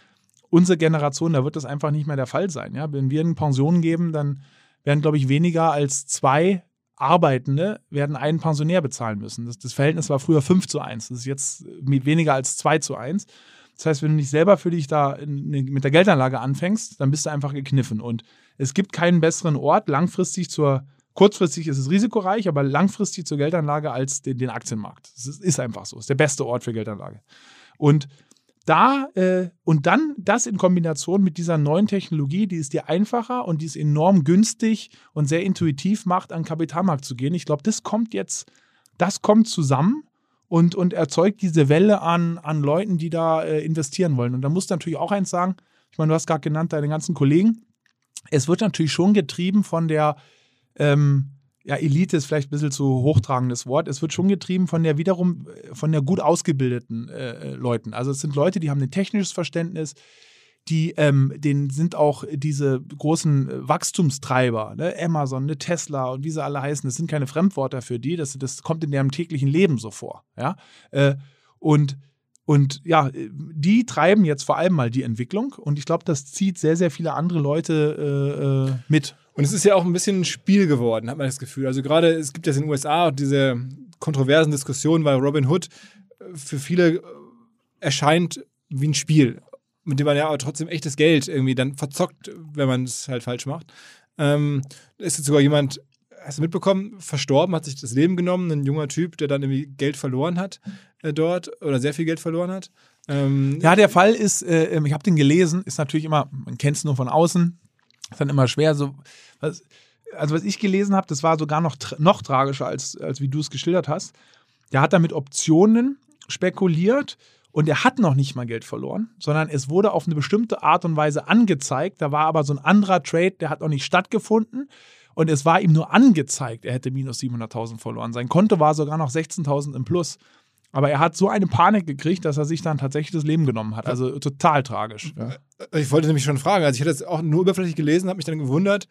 S2: Unsere Generation, da wird das einfach nicht mehr der Fall sein. Ja? Wenn wir eine Pension geben, dann werden, glaube ich, weniger als zwei Arbeitende werden einen Pensionär bezahlen müssen. Das, das, Verhältnis war früher 5 zu 1. Das ist jetzt weniger als 2 zu 1. Das heißt, wenn du nicht selber für dich da in, mit der Geldanlage anfängst, dann bist du einfach gekniffen. Und es gibt keinen besseren Ort langfristig zur, kurzfristig ist es risikoreich, aber langfristig zur Geldanlage als den, den Aktienmarkt. Das ist, ist einfach so. Das ist der beste Ort für Geldanlage. Und da äh, und dann das in Kombination mit dieser neuen Technologie, die es dir einfacher und die es enorm günstig und sehr intuitiv macht, an den Kapitalmarkt zu gehen. Ich glaube, das kommt jetzt, das kommt zusammen und, und erzeugt diese Welle an, an Leuten, die da äh, investieren wollen. Und da musst du natürlich auch eins sagen, ich meine, du hast gerade genannt, deine ganzen Kollegen, es wird natürlich schon getrieben von der ähm, ja, Elite ist vielleicht ein bisschen zu hochtragendes Wort. Es wird schon getrieben von der wiederum, von der gut ausgebildeten äh, äh, Leuten. Also es sind Leute, die haben ein technisches Verständnis, die, ähm, denen sind auch diese großen äh, Wachstumstreiber, ne? Amazon, ne Tesla und wie sie alle heißen, das sind keine Fremdwörter für die, das, das kommt in deren täglichen Leben so vor. Ja? Äh, und und ja, die treiben jetzt vor allem mal die Entwicklung und ich glaube, das zieht sehr, sehr viele andere Leute äh, äh mit.
S1: Und es ist ja auch ein bisschen ein Spiel geworden, hat man das Gefühl. Also gerade, es gibt ja in den USA diese kontroversen Diskussionen, weil Robin Hood äh, für viele äh, erscheint wie ein Spiel, mit dem man ja aber trotzdem echtes Geld irgendwie dann verzockt, wenn man es halt falsch macht. Ähm, ist jetzt sogar jemand, hast du mitbekommen, verstorben, hat sich das Leben genommen, ein junger Typ, der dann irgendwie Geld verloren hat äh, dort oder sehr viel Geld verloren hat.
S2: Ähm, ja, der Fall ist, äh, ich habe den gelesen, ist natürlich immer, man kennt es nur von außen, ist dann immer schwer, so was, also was ich gelesen habe, das war sogar noch, noch tragischer, als, als wie du es geschildert hast. Der hat da mit Optionen spekuliert und er hat noch nicht mal Geld verloren, sondern es wurde auf eine bestimmte Art und Weise angezeigt. Da war aber so ein anderer Trade, der hat noch nicht stattgefunden und es war ihm nur angezeigt, er hätte minus 700.000 verloren. Sein Konto war sogar noch 16.000 im Plus. Aber er hat so eine Panik gekriegt, dass er sich dann tatsächlich das Leben genommen hat. Also total tragisch. Ja.
S1: Ich wollte nämlich schon fragen, also ich hatte es auch nur überflächlich gelesen, habe mich dann gewundert,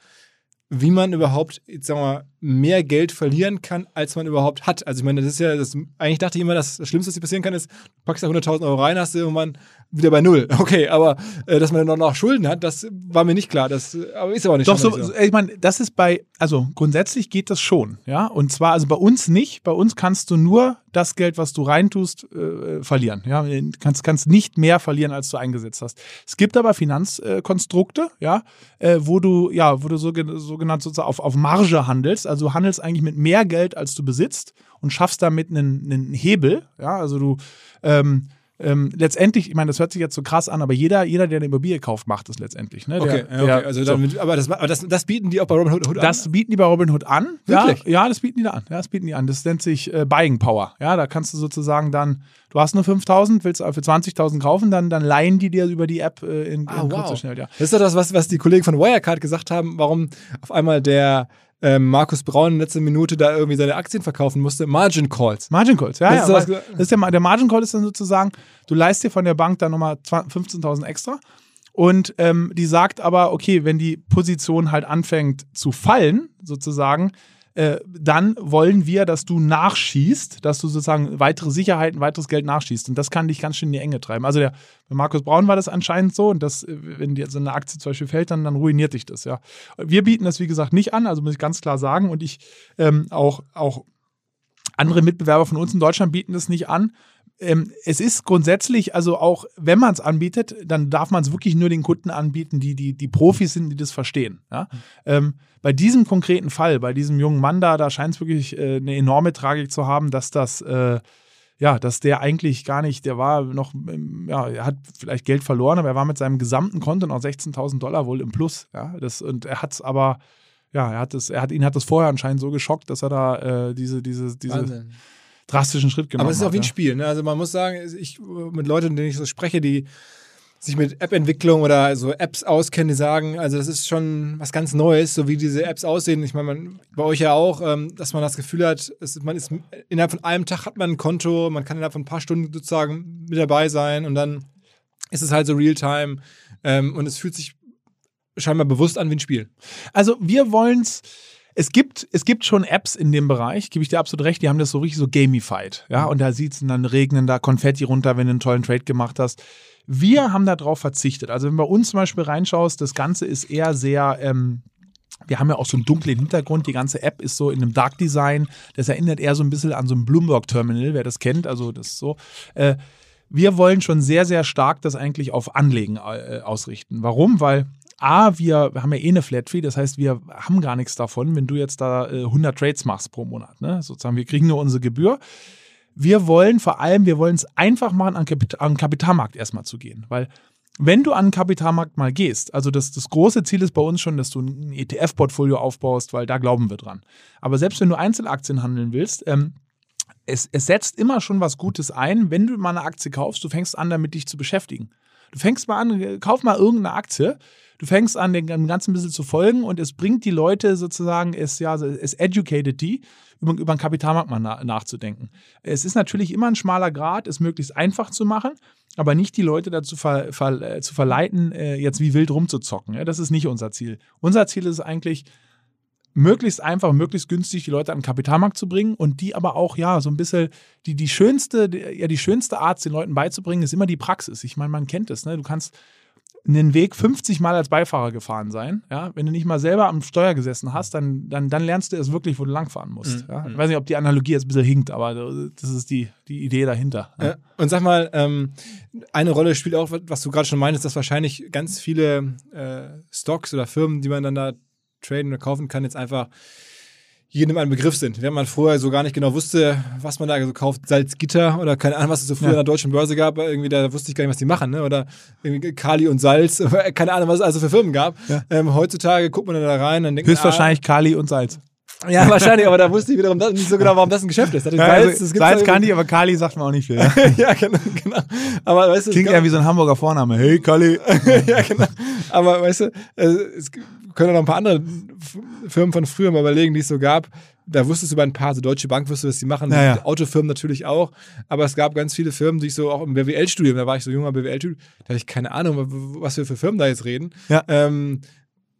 S1: wie man überhaupt, jetzt sagen wir mehr Geld verlieren kann, als man überhaupt hat. Also ich meine, das ist ja, das, eigentlich dachte ich immer, das Schlimmste, was dir passieren kann, ist, du packst da 100.000 Euro rein, hast du irgendwann wieder bei Null. (laughs) Okay, aber äh, dass man dann noch Schulden hat, das war mir nicht klar. Das aber ist aber nicht
S2: Doch, so,
S1: so.
S2: ich meine, das ist bei, also grundsätzlich geht das schon, ja. Und zwar, also bei uns nicht. Bei uns kannst du nur das Geld, was du reintust, äh, verlieren. Ja, du kannst, kannst nicht mehr verlieren, als du eingesetzt hast. Es gibt aber Finanzkonstrukte, ja, äh, wo du, ja, wo du so, sogenannt sozusagen auf, auf Marge handelst. Also du handelst eigentlich mit mehr Geld, als du besitzt und schaffst damit einen, einen Hebel. Ja, also du ähm, ähm, letztendlich, ich meine, das hört sich jetzt so krass an, aber jeder, jeder der eine Immobilie kauft, macht das letztendlich. Ne?
S1: Okay,
S2: der,
S1: okay.
S2: der,
S1: also
S2: so.
S1: damit, aber, das, aber das, das bieten die auch bei Robinhood an.
S2: Das bieten die bei Robinhood an.
S1: Wirklich?
S2: Ja, ja, das bieten die da an. Ja, das bieten die an. Das nennt sich äh, Buying Power. Ja, da kannst du sozusagen dann, du hast nur 5000, willst für 20.000 kaufen, dann, dann leihen die dir über die App äh, in,
S1: Ah,
S2: in
S1: wow.
S2: Kürze schnell. Ja.
S1: Das ist doch das, was, was die Kollegen von Wirecard gesagt haben, warum auf einmal der ähm, Markus Braun in letzter Minute da irgendwie seine Aktien verkaufen musste. Margin Calls.
S2: Margin Calls, ja,
S1: Das
S2: ja.
S1: ist
S2: das ist ja, der Margin Call ist dann sozusagen, du leist dir von der Bank dann nochmal 20 15.000 extra und ähm, die sagt aber, okay, wenn die Position halt anfängt zu fallen, sozusagen, äh, dann wollen wir, dass du nachschießt, dass du sozusagen weitere Sicherheiten, weiteres Geld nachschießt. Und das kann dich ganz schön in die Enge treiben. Also der, bei Markus Braun war das anscheinend so und das, wenn dir so eine Aktie zum Beispiel fällt, dann, dann ruiniert dich das, ja. Wir bieten das, wie gesagt, nicht an, also muss ich ganz klar sagen. Und ich ähm, auch, auch andere Mitbewerber von uns in Deutschland bieten das nicht an. Ähm, es ist grundsätzlich, also auch wenn man es anbietet, dann darf man es wirklich nur den Kunden anbieten, die, die, die Profis sind, die das verstehen. Ja? Ähm, bei diesem konkreten Fall, bei diesem jungen Mann da, da scheint es wirklich äh, eine enorme Tragik zu haben, dass das, äh, ja, dass der eigentlich gar nicht, der war noch, ähm, ja, er hat vielleicht Geld verloren, aber er war mit seinem gesamten Konto noch 16.000 Dollar wohl im Plus. Ja? Das, und er hat es aber, ja, er hat es, er hat ihn hat das vorher anscheinend so geschockt, dass er da äh, diese, diese, diese
S1: Wahnsinn.
S2: Drastischen Schritt gemacht
S1: Aber es ist auch wie ein
S2: hat.
S1: Spiel. Ne? Also man muss sagen, ich mit Leuten, mit denen ich so spreche, die sich mit App-Entwicklung oder so Apps auskennen, die sagen, also das ist schon was ganz Neues, so wie diese Apps aussehen. Ich meine, man, bei euch ja auch, ähm, dass man das Gefühl hat, es, man ist innerhalb von einem Tag hat man ein Konto, man kann innerhalb von ein paar Stunden sozusagen mit dabei sein und dann ist es halt so Realtime ähm, und es fühlt sich scheinbar bewusst an wie ein Spiel.
S2: Also wir wollen es. Es gibt, es gibt schon Apps in dem Bereich, gebe ich dir absolut recht, die haben das so richtig so gamified. Ja, und da sieht es dann regnen, da Konfetti runter, wenn du einen tollen Trade gemacht hast. Wir haben darauf verzichtet. Also, wenn du bei uns zum Beispiel reinschaust, das Ganze ist eher sehr, ähm, wir haben ja auch so einen dunklen Hintergrund. Die ganze App ist so in einem Dark Design. Das erinnert eher so ein bisschen an so ein Bloomberg Terminal, wer das kennt. Also, das ist so. Äh, wir wollen schon sehr, sehr stark das eigentlich auf Anlegen äh, ausrichten. Warum? Weil A, wir haben ja eh eine Flat Fee, das heißt, wir haben gar nichts davon, wenn du jetzt da äh, 100 Trades machst pro Monat. Ne? Sozusagen, wir kriegen nur unsere Gebühr. Wir wollen vor allem, wir wollen es einfach machen, an, Kapit an den Kapitalmarkt erstmal zu gehen. Weil wenn du an den Kapitalmarkt mal gehst, also das, das große Ziel ist bei uns schon, dass du ein ETF-Portfolio aufbaust, weil da glauben wir dran. Aber selbst wenn du Einzelaktien handeln willst, ähm, es, es setzt immer schon was Gutes ein, wenn du mal eine Aktie kaufst, du fängst an, damit dich zu beschäftigen. Du fängst mal an, äh, kauf mal irgendeine Aktie, du fängst an, dem Ganzen ein bisschen zu folgen und es bringt die Leute sozusagen, es, ja, es educated die, über, über den Kapitalmarkt mal na, nachzudenken. Es ist natürlich immer ein schmaler Grad, es möglichst einfach zu machen, aber nicht die Leute dazu ver, ver, äh, zu verleiten, äh, jetzt wie wild rumzuzocken. Das ist nicht unser Ziel. Unser Ziel ist eigentlich, möglichst einfach, möglichst günstig die Leute an den Kapitalmarkt zu bringen und die aber auch, ja, so ein bisschen, die, die schönste, die, ja, die schönste Art, den Leuten beizubringen, ist immer die Praxis. Ich meine, man kennt es, ne? Du kannst einen Weg 50 Mal als Beifahrer gefahren sein. Ja? Wenn du nicht mal selber am Steuer gesessen hast, dann, dann, dann lernst du es wirklich, wo du langfahren musst.
S1: Mhm.
S2: Ja? Ich weiß nicht, ob die Analogie jetzt ein bisschen hinkt, aber das ist die, die Idee dahinter. Ja?
S1: Äh, und sag mal, ähm, eine Rolle spielt auch, was du gerade schon meintest, dass wahrscheinlich ganz viele äh, Stocks oder Firmen, die man dann da traden oder kaufen kann, jetzt einfach jedem ein Begriff sind. Wenn man vorher so gar nicht genau wusste, was man da so kauft, Salzgitter oder keine Ahnung, was es so früher
S2: Ja.
S1: in der deutschen Börse gab, irgendwie da wusste ich gar nicht, was die machen, ne? Oder Kali und Salz, (laughs) keine Ahnung, was es also für Firmen gab.
S2: Ja.
S1: Ähm, heutzutage guckt man da rein und denkt,
S2: Höchstwahrscheinlich Kali und Salz.
S1: Ah, ja, (laughs) wahrscheinlich, aber da wusste ich wiederum nicht so genau, warum das ein Geschäft ist.
S2: Ja,
S1: Salz,
S2: also, Salz kann die, aber Kali sagt man auch nicht viel. Ja? (laughs)
S1: ja, genau, genau. Aber weißt du,
S2: Klingt eher wie so ein Hamburger Vorname. Hey, Kali.
S1: ja, genau. Aber weißt du, äh, es können noch ein paar andere Firmen von früher mal überlegen, die es so gab. Da wusstest du bei ein paar, so Deutsche Bank wusstest du, was die machen,
S2: Ja, ja.
S1: Die Autofirmen natürlich auch. Aber es gab ganz viele Firmen, die ich so auch im BWL-Studium, da war ich so junger BWL-Typ, da hatte ich keine Ahnung, was wir für Firmen da jetzt reden.
S2: Ja.
S1: Ähm,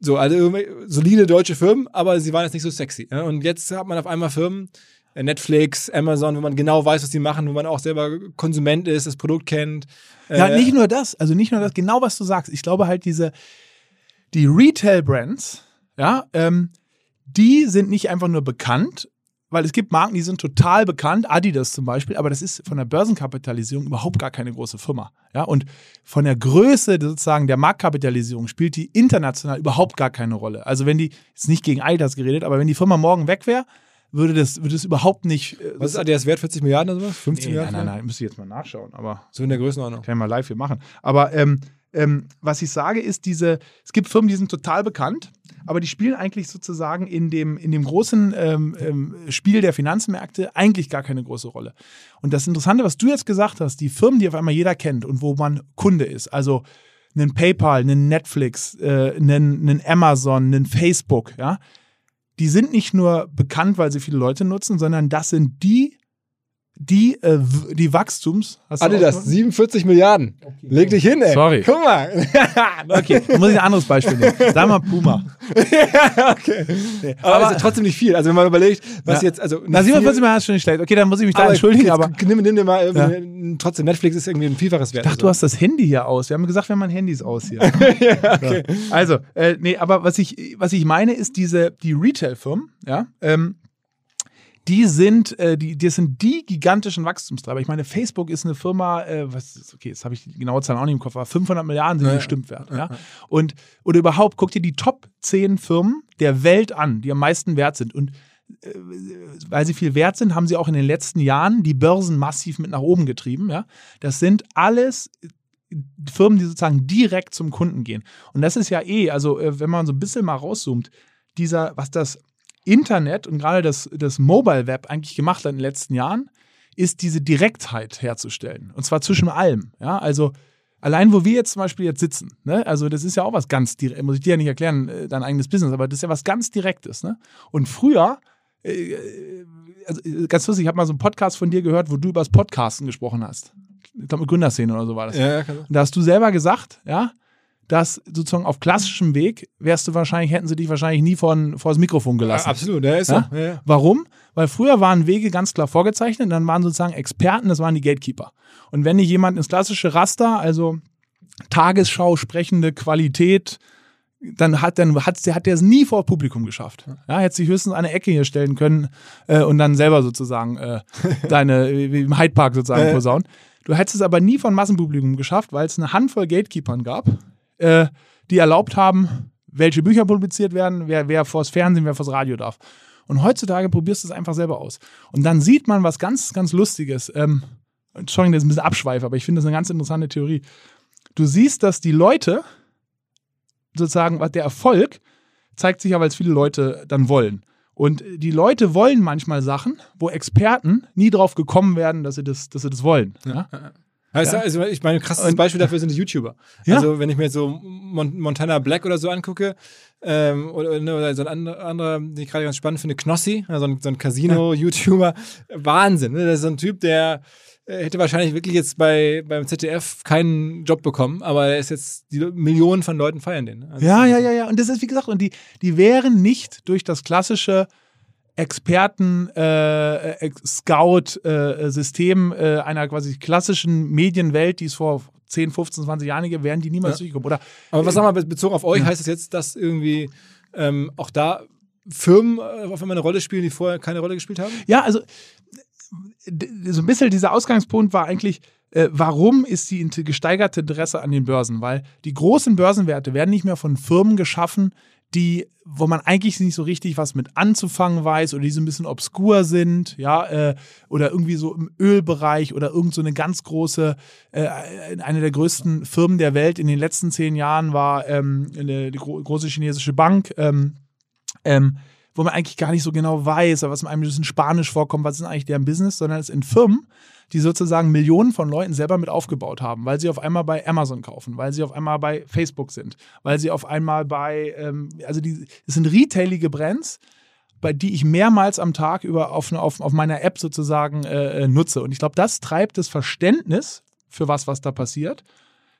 S1: So, also solide deutsche Firmen, aber sie waren jetzt nicht so sexy. Ne? Und jetzt hat man auf einmal Firmen, äh, Netflix, Amazon, wo man genau weiß, was sie machen, wo man auch selber Konsument ist, das Produkt kennt.
S2: Ja,
S1: Äh,
S2: nicht nur das, also nicht nur das, genau was du sagst. Ich glaube halt diese, die Retail-Brands, ja, ähm, die sind nicht einfach nur bekannt, weil es gibt Marken, die sind total bekannt, Adidas zum Beispiel, aber das ist von der Börsenkapitalisierung überhaupt gar keine große Firma. Ja, und von der Größe sozusagen der Marktkapitalisierung spielt die international überhaupt gar keine Rolle. Also wenn die, ist nicht gegen Adidas geredet, aber wenn die Firma morgen weg wäre, würde das, würde das überhaupt nicht. äh,
S1: Was ist Adidas wert? 40 Milliarden oder sowas? 50
S2: Nee,
S1: Milliarden?
S2: nein, nein, nein, müsste ich jetzt mal nachschauen, aber
S1: So in der Größenordnung.
S2: kann ich mal live hier machen. Aber ähm, ähm, was ich sage, ist diese, es gibt Firmen, die sind total bekannt, aber die spielen eigentlich sozusagen in dem, in dem großen ähm, ähm, Spiel der Finanzmärkte eigentlich gar keine große Rolle. Und das Interessante, was du jetzt gesagt hast, die Firmen, die auf einmal jeder kennt und wo man Kunde ist, also einen PayPal, einen Netflix, äh, einen, einen Amazon, einen Facebook, ja, die sind nicht nur bekannt, weil sie viele Leute nutzen, sondern das sind die, die, äh, die Wachstums. Hast du
S1: Adidas,
S2: ausgemacht?
S1: 47 Milliarden. Leg dich hin, ey.
S2: Sorry.
S1: Guck mal. (laughs)
S2: Okay, dann muss ich ein anderes Beispiel nehmen. Sag mal Puma. (laughs)
S1: okay. Aber,
S2: Aber-
S1: ist ja trotzdem nicht viel. Also wenn man überlegt, was
S2: Ja.
S1: jetzt, also
S2: Na,
S1: nicht
S2: 47
S1: viel,
S2: Mal ist schon nicht schlecht. Okay, dann muss ich mich da
S1: aber
S2: entschuldigen, aber
S1: Nimm, nimm dir mal irgendwie, trotzdem, Netflix ist irgendwie ein Vielfaches wert.
S2: ich dachte, du hast das Handy hier aus. Wir haben gesagt, wir haben Handys aus hier. (laughs)
S1: okay.
S2: Also, äh, nee, aber was ich, was ich meine, ist diese, die Retail-Firmen, ja, ähm, die sind, äh, die, das sind die gigantischen Wachstumstreiber. Ich meine, Facebook ist eine Firma, äh, was ist, okay, jetzt habe ich die genaue Zahl auch nicht im Kopf, aber 500 Milliarden sind
S1: Ja.
S2: bestimmt wert. Ja? Und, oder überhaupt, guck dir die Top 10 Firmen der Welt an, die am meisten wert sind. Und äh, weil sie viel wert sind, haben sie auch in den letzten Jahren die Börsen massiv mit nach oben getrieben. Ja? Das sind alles Firmen, die sozusagen direkt zum Kunden gehen. Und das ist ja eh, also äh, wenn man so ein bisschen mal rauszoomt, dieser, was das Internet und gerade das, das Mobile Web eigentlich gemacht hat in den letzten Jahren, ist diese Direktheit herzustellen. Und zwar zwischen allem. Ja, also allein wo wir jetzt zum Beispiel jetzt sitzen, ne? also das ist ja auch was ganz direkt, muss ich dir ja nicht erklären, äh, dein eigenes Business, aber das ist ja was ganz Direktes. Ne? Und früher, äh, also äh, ganz lustig, ich habe mal so einen Podcast von dir gehört, wo du über das Podcasten gesprochen hast. Ich glaube, mit Gründerszene oder so war das.
S1: Ja, ja.
S2: Und da hast du selber gesagt, ja, dass sozusagen auf klassischem Weg wärst du wahrscheinlich, hätten sie dich wahrscheinlich nie vor, vor das Mikrofon gelassen.
S1: Absolut, ja, ist
S2: Ja?
S1: so. Ja, ja.
S2: Warum? Weil früher waren Wege ganz klar vorgezeichnet dann waren sozusagen Experten, das waren die Gatekeeper. Und wenn nicht jemand ins klassische Raster, also Tagesschau sprechende Qualität, dann hat, dann hat, der hat der es nie vor Publikum geschafft. Ja, hätte sich höchstens eine Ecke hier stellen können äh, und dann selber sozusagen äh, (laughs) deine, wie im Hyde Park sozusagen
S1: Ja.
S2: posaunen. Du hättest es aber nie von Massenpublikum geschafft, weil es eine Handvoll Gatekeepern gab, äh, die erlaubt haben, welche Bücher publiziert werden, wer, wer vors Fernsehen, wer vors Radio darf. Und heutzutage probierst du es einfach selber aus. Und dann sieht man was ganz, ganz Lustiges. Ähm, Entschuldigung, das ist ein bisschen Abschweif, aber ich finde das eine ganz interessante Theorie. Du siehst, dass die Leute, sozusagen, der Erfolg zeigt sich ja, weil es viele Leute dann wollen. Und die Leute wollen manchmal Sachen, wo Experten nie drauf gekommen werden, dass sie das, dass sie das wollen. Ja?
S1: Heißt, Also ich meine, krasses
S2: Und-
S1: Beispiel (laughs) dafür sind die YouTuber.
S2: Ja.
S1: Also wenn ich mir jetzt so Mon Montana Black oder so angucke, ähm, oder, ne, oder so ein anderer, den ich gerade ganz spannend finde, Knossi, ja, so ein, so ein Casino-YouTuber, Wahnsinn. Ne? Das ist so ein Typ, der äh, hätte wahrscheinlich wirklich jetzt bei, beim ZDF keinen Job bekommen, aber er ist jetzt, die Millionen von Leuten feiern den. ne? Also
S2: Ja, ja, ja, ja. Und das ist, wie gesagt, und die, die wären nicht durch das klassische Experten äh, äh, äh, einer quasi klassischen Medienwelt, die es vor 10, 15, 20 Jahren gab, wären die niemals
S1: Ja.
S2: durchgekommen. Oder
S1: Aber was sag mal, bezogen auf euch, heißt es jetzt, dass irgendwie ähm, auch da Firmen äh, auf einmal eine Rolle spielen, die vorher keine Rolle gespielt haben?
S2: Ja, also so ein bisschen dieser Ausgangspunkt war eigentlich, äh, warum ist die gesteigerte Interesse an den Börsen? Weil die großen Börsenwerte werden nicht mehr von Firmen geschaffen, die, wo man eigentlich nicht so richtig was mit anzufangen weiß oder die so ein bisschen obskur sind, ja, äh, oder irgendwie so im Ölbereich oder irgend so eine ganz große, äh, eine der größten Firmen der Welt in den letzten zehn Jahren war ähm, eine, gro große chinesische Bank. Ähm, ähm, wo man eigentlich gar nicht so genau weiß, was einem ein bisschen Spanisch vorkommt, was ist eigentlich deren Business, sondern es sind Firmen, die sozusagen Millionen von Leuten selber mit aufgebaut haben, weil sie auf einmal bei Amazon kaufen, weil sie auf einmal bei Facebook sind, weil sie auf einmal bei, ähm, also die, es sind retailige Brands, bei die ich mehrmals am Tag über auf, auf, auf meiner App sozusagen äh, äh, nutze. Und ich glaube, das treibt das Verständnis für was, was da passiert,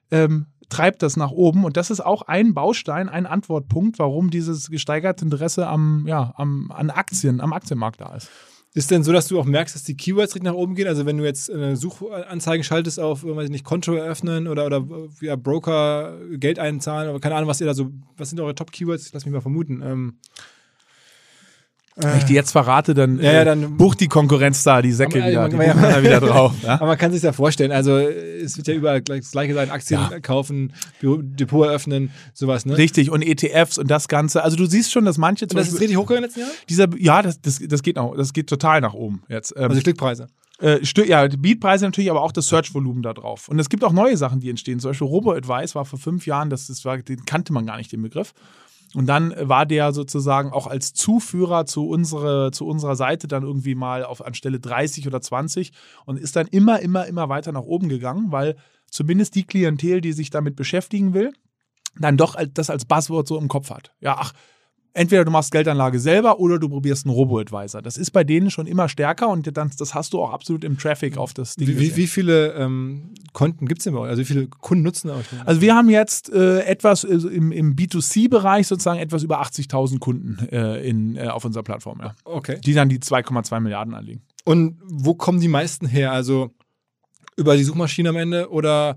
S2: ähm, treibt das nach oben. Und das ist auch ein Baustein, ein Antwortpunkt, warum dieses gesteigerte Interesse am, ja, am, an Aktien, am Aktienmarkt da ist.
S1: Ist denn so, dass du auch merkst, dass die Keywords richtig nach oben gehen? Also wenn du jetzt eine Suchanzeigen schaltest auf, weiß ich nicht, Konto eröffnen oder, oder ja, Broker Geld einzahlen oder keine Ahnung, was ihr da so, was sind eure Top-Keywords? Lass mich mal vermuten. Ähm,
S2: wenn ich die jetzt verrate, dann,
S1: Ja, ja,
S2: äh,
S1: dann-
S2: bucht die Konkurrenz da die Säcke
S1: Aber, äh,
S2: wieder,
S1: man-
S2: die
S1: man-
S2: dann wieder (laughs) drauf. Ja?
S1: Aber man kann sich ja vorstellen, also es wird ja überall das gleiche sein, Aktien kaufen, Depot eröffnen, sowas, ne?
S2: Richtig, und ETFs und das Ganze. Also du siehst schon, dass manche
S1: das ist
S2: Beispiel,
S1: richtig hochgegangen letzten Jahren?
S2: dieser, ja, das, das, das geht auch, das geht total nach oben jetzt. Ähm,
S1: Also Klickpreise.
S2: Äh, ja, die Beatpreise natürlich, aber auch das Search-Volumen da drauf. Und es gibt auch neue Sachen, die entstehen. Zum Beispiel Robo-Advice war vor fünf Jahren, das, das war, den kannte man gar nicht, den Begriff. Und dann war der sozusagen auch als Zuführer zu, unsere, zu unserer Seite dann irgendwie mal auf anstelle 30 oder 20 und ist dann immer, immer, immer weiter nach oben gegangen, weil zumindest die Klientel, die sich damit beschäftigen will, dann doch das als Buzzword so im Kopf hat. Ja, ach, entweder du machst Geldanlage selber oder du probierst einen Robo-Advisor. Das ist bei denen schon immer stärker und dann, das hast du auch absolut im Traffic auf das Ding.
S1: Wie, wie, viele ähm, Konten gibt es denn bei euch? Also wie viele Kunden nutzen euch? denn?
S2: Also wir haben jetzt äh, etwas äh, im, im B2C-Bereich sozusagen etwas über 80.000 Kunden äh, in, äh, auf unserer Plattform, ja.
S1: okay.
S2: die dann die 2,2 Milliarden anliegen.
S1: Und wo kommen die meisten her? Also über die Suchmaschine am Ende oder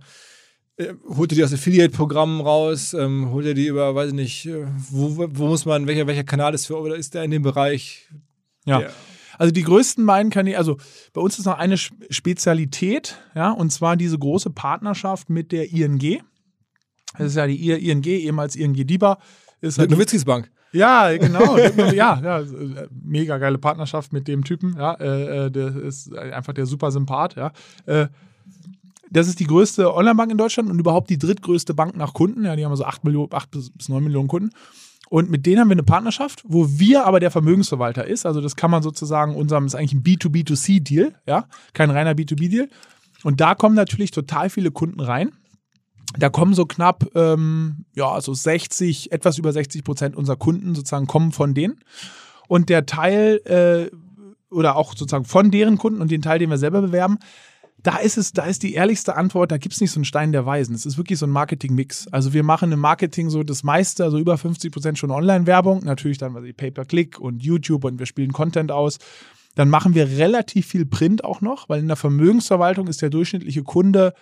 S1: äh, holt ihr die aus Affiliate-Programmen raus? Ähm, holt ihr die über, weiß ich nicht, äh, wo, wo muss man, welcher, welcher Kanal ist für, oder ist der in dem Bereich?
S2: Ja.
S1: Der-
S2: Also die größten beiden Kanäle, also bei uns ist noch eine Spezialität, ja, und zwar diese große Partnerschaft mit der ING. Das ist ja die ING, ehemals ING DIBA. Ist halt
S1: Nowitzkis Bank.
S2: Ja, genau. ja, ja, äh, mega geile Partnerschaft mit dem Typen. Ja, äh, äh, der ist einfach der super Sympath. Ja. Äh, das ist die größte Online-Bank in Deutschland und überhaupt die drittgrößte Bank nach Kunden. Ja, die haben so 8, Millionen, 8 bis bis 9 Millionen Kunden. Und mit denen haben wir eine Partnerschaft, wo wir aber der Vermögensverwalter ist. Also das kann man sozusagen unserem, ist eigentlich ein B2B2C-Deal, ja, kein reiner B2B-Deal. Und da kommen natürlich total viele Kunden rein. Da kommen so knapp, ähm, ja, so 60, etwas über 60 Prozent unserer Kunden sozusagen kommen von denen. Und der Teil, äh, oder auch sozusagen von deren Kunden und den Teil, den wir selber bewerben, da ist es, da ist die ehrlichste Antwort, da gibt es nicht so einen Stein der Weisen. Es ist wirklich so ein Marketing-Mix. Also wir machen im Marketing so das meiste, also über 50 Prozent schon Online-Werbung, natürlich dann was ich, Pay-per-Click und YouTube und wir spielen Content aus. Dann machen wir relativ viel Print auch noch, weil in der Vermögensverwaltung ist der durchschnittliche Kunde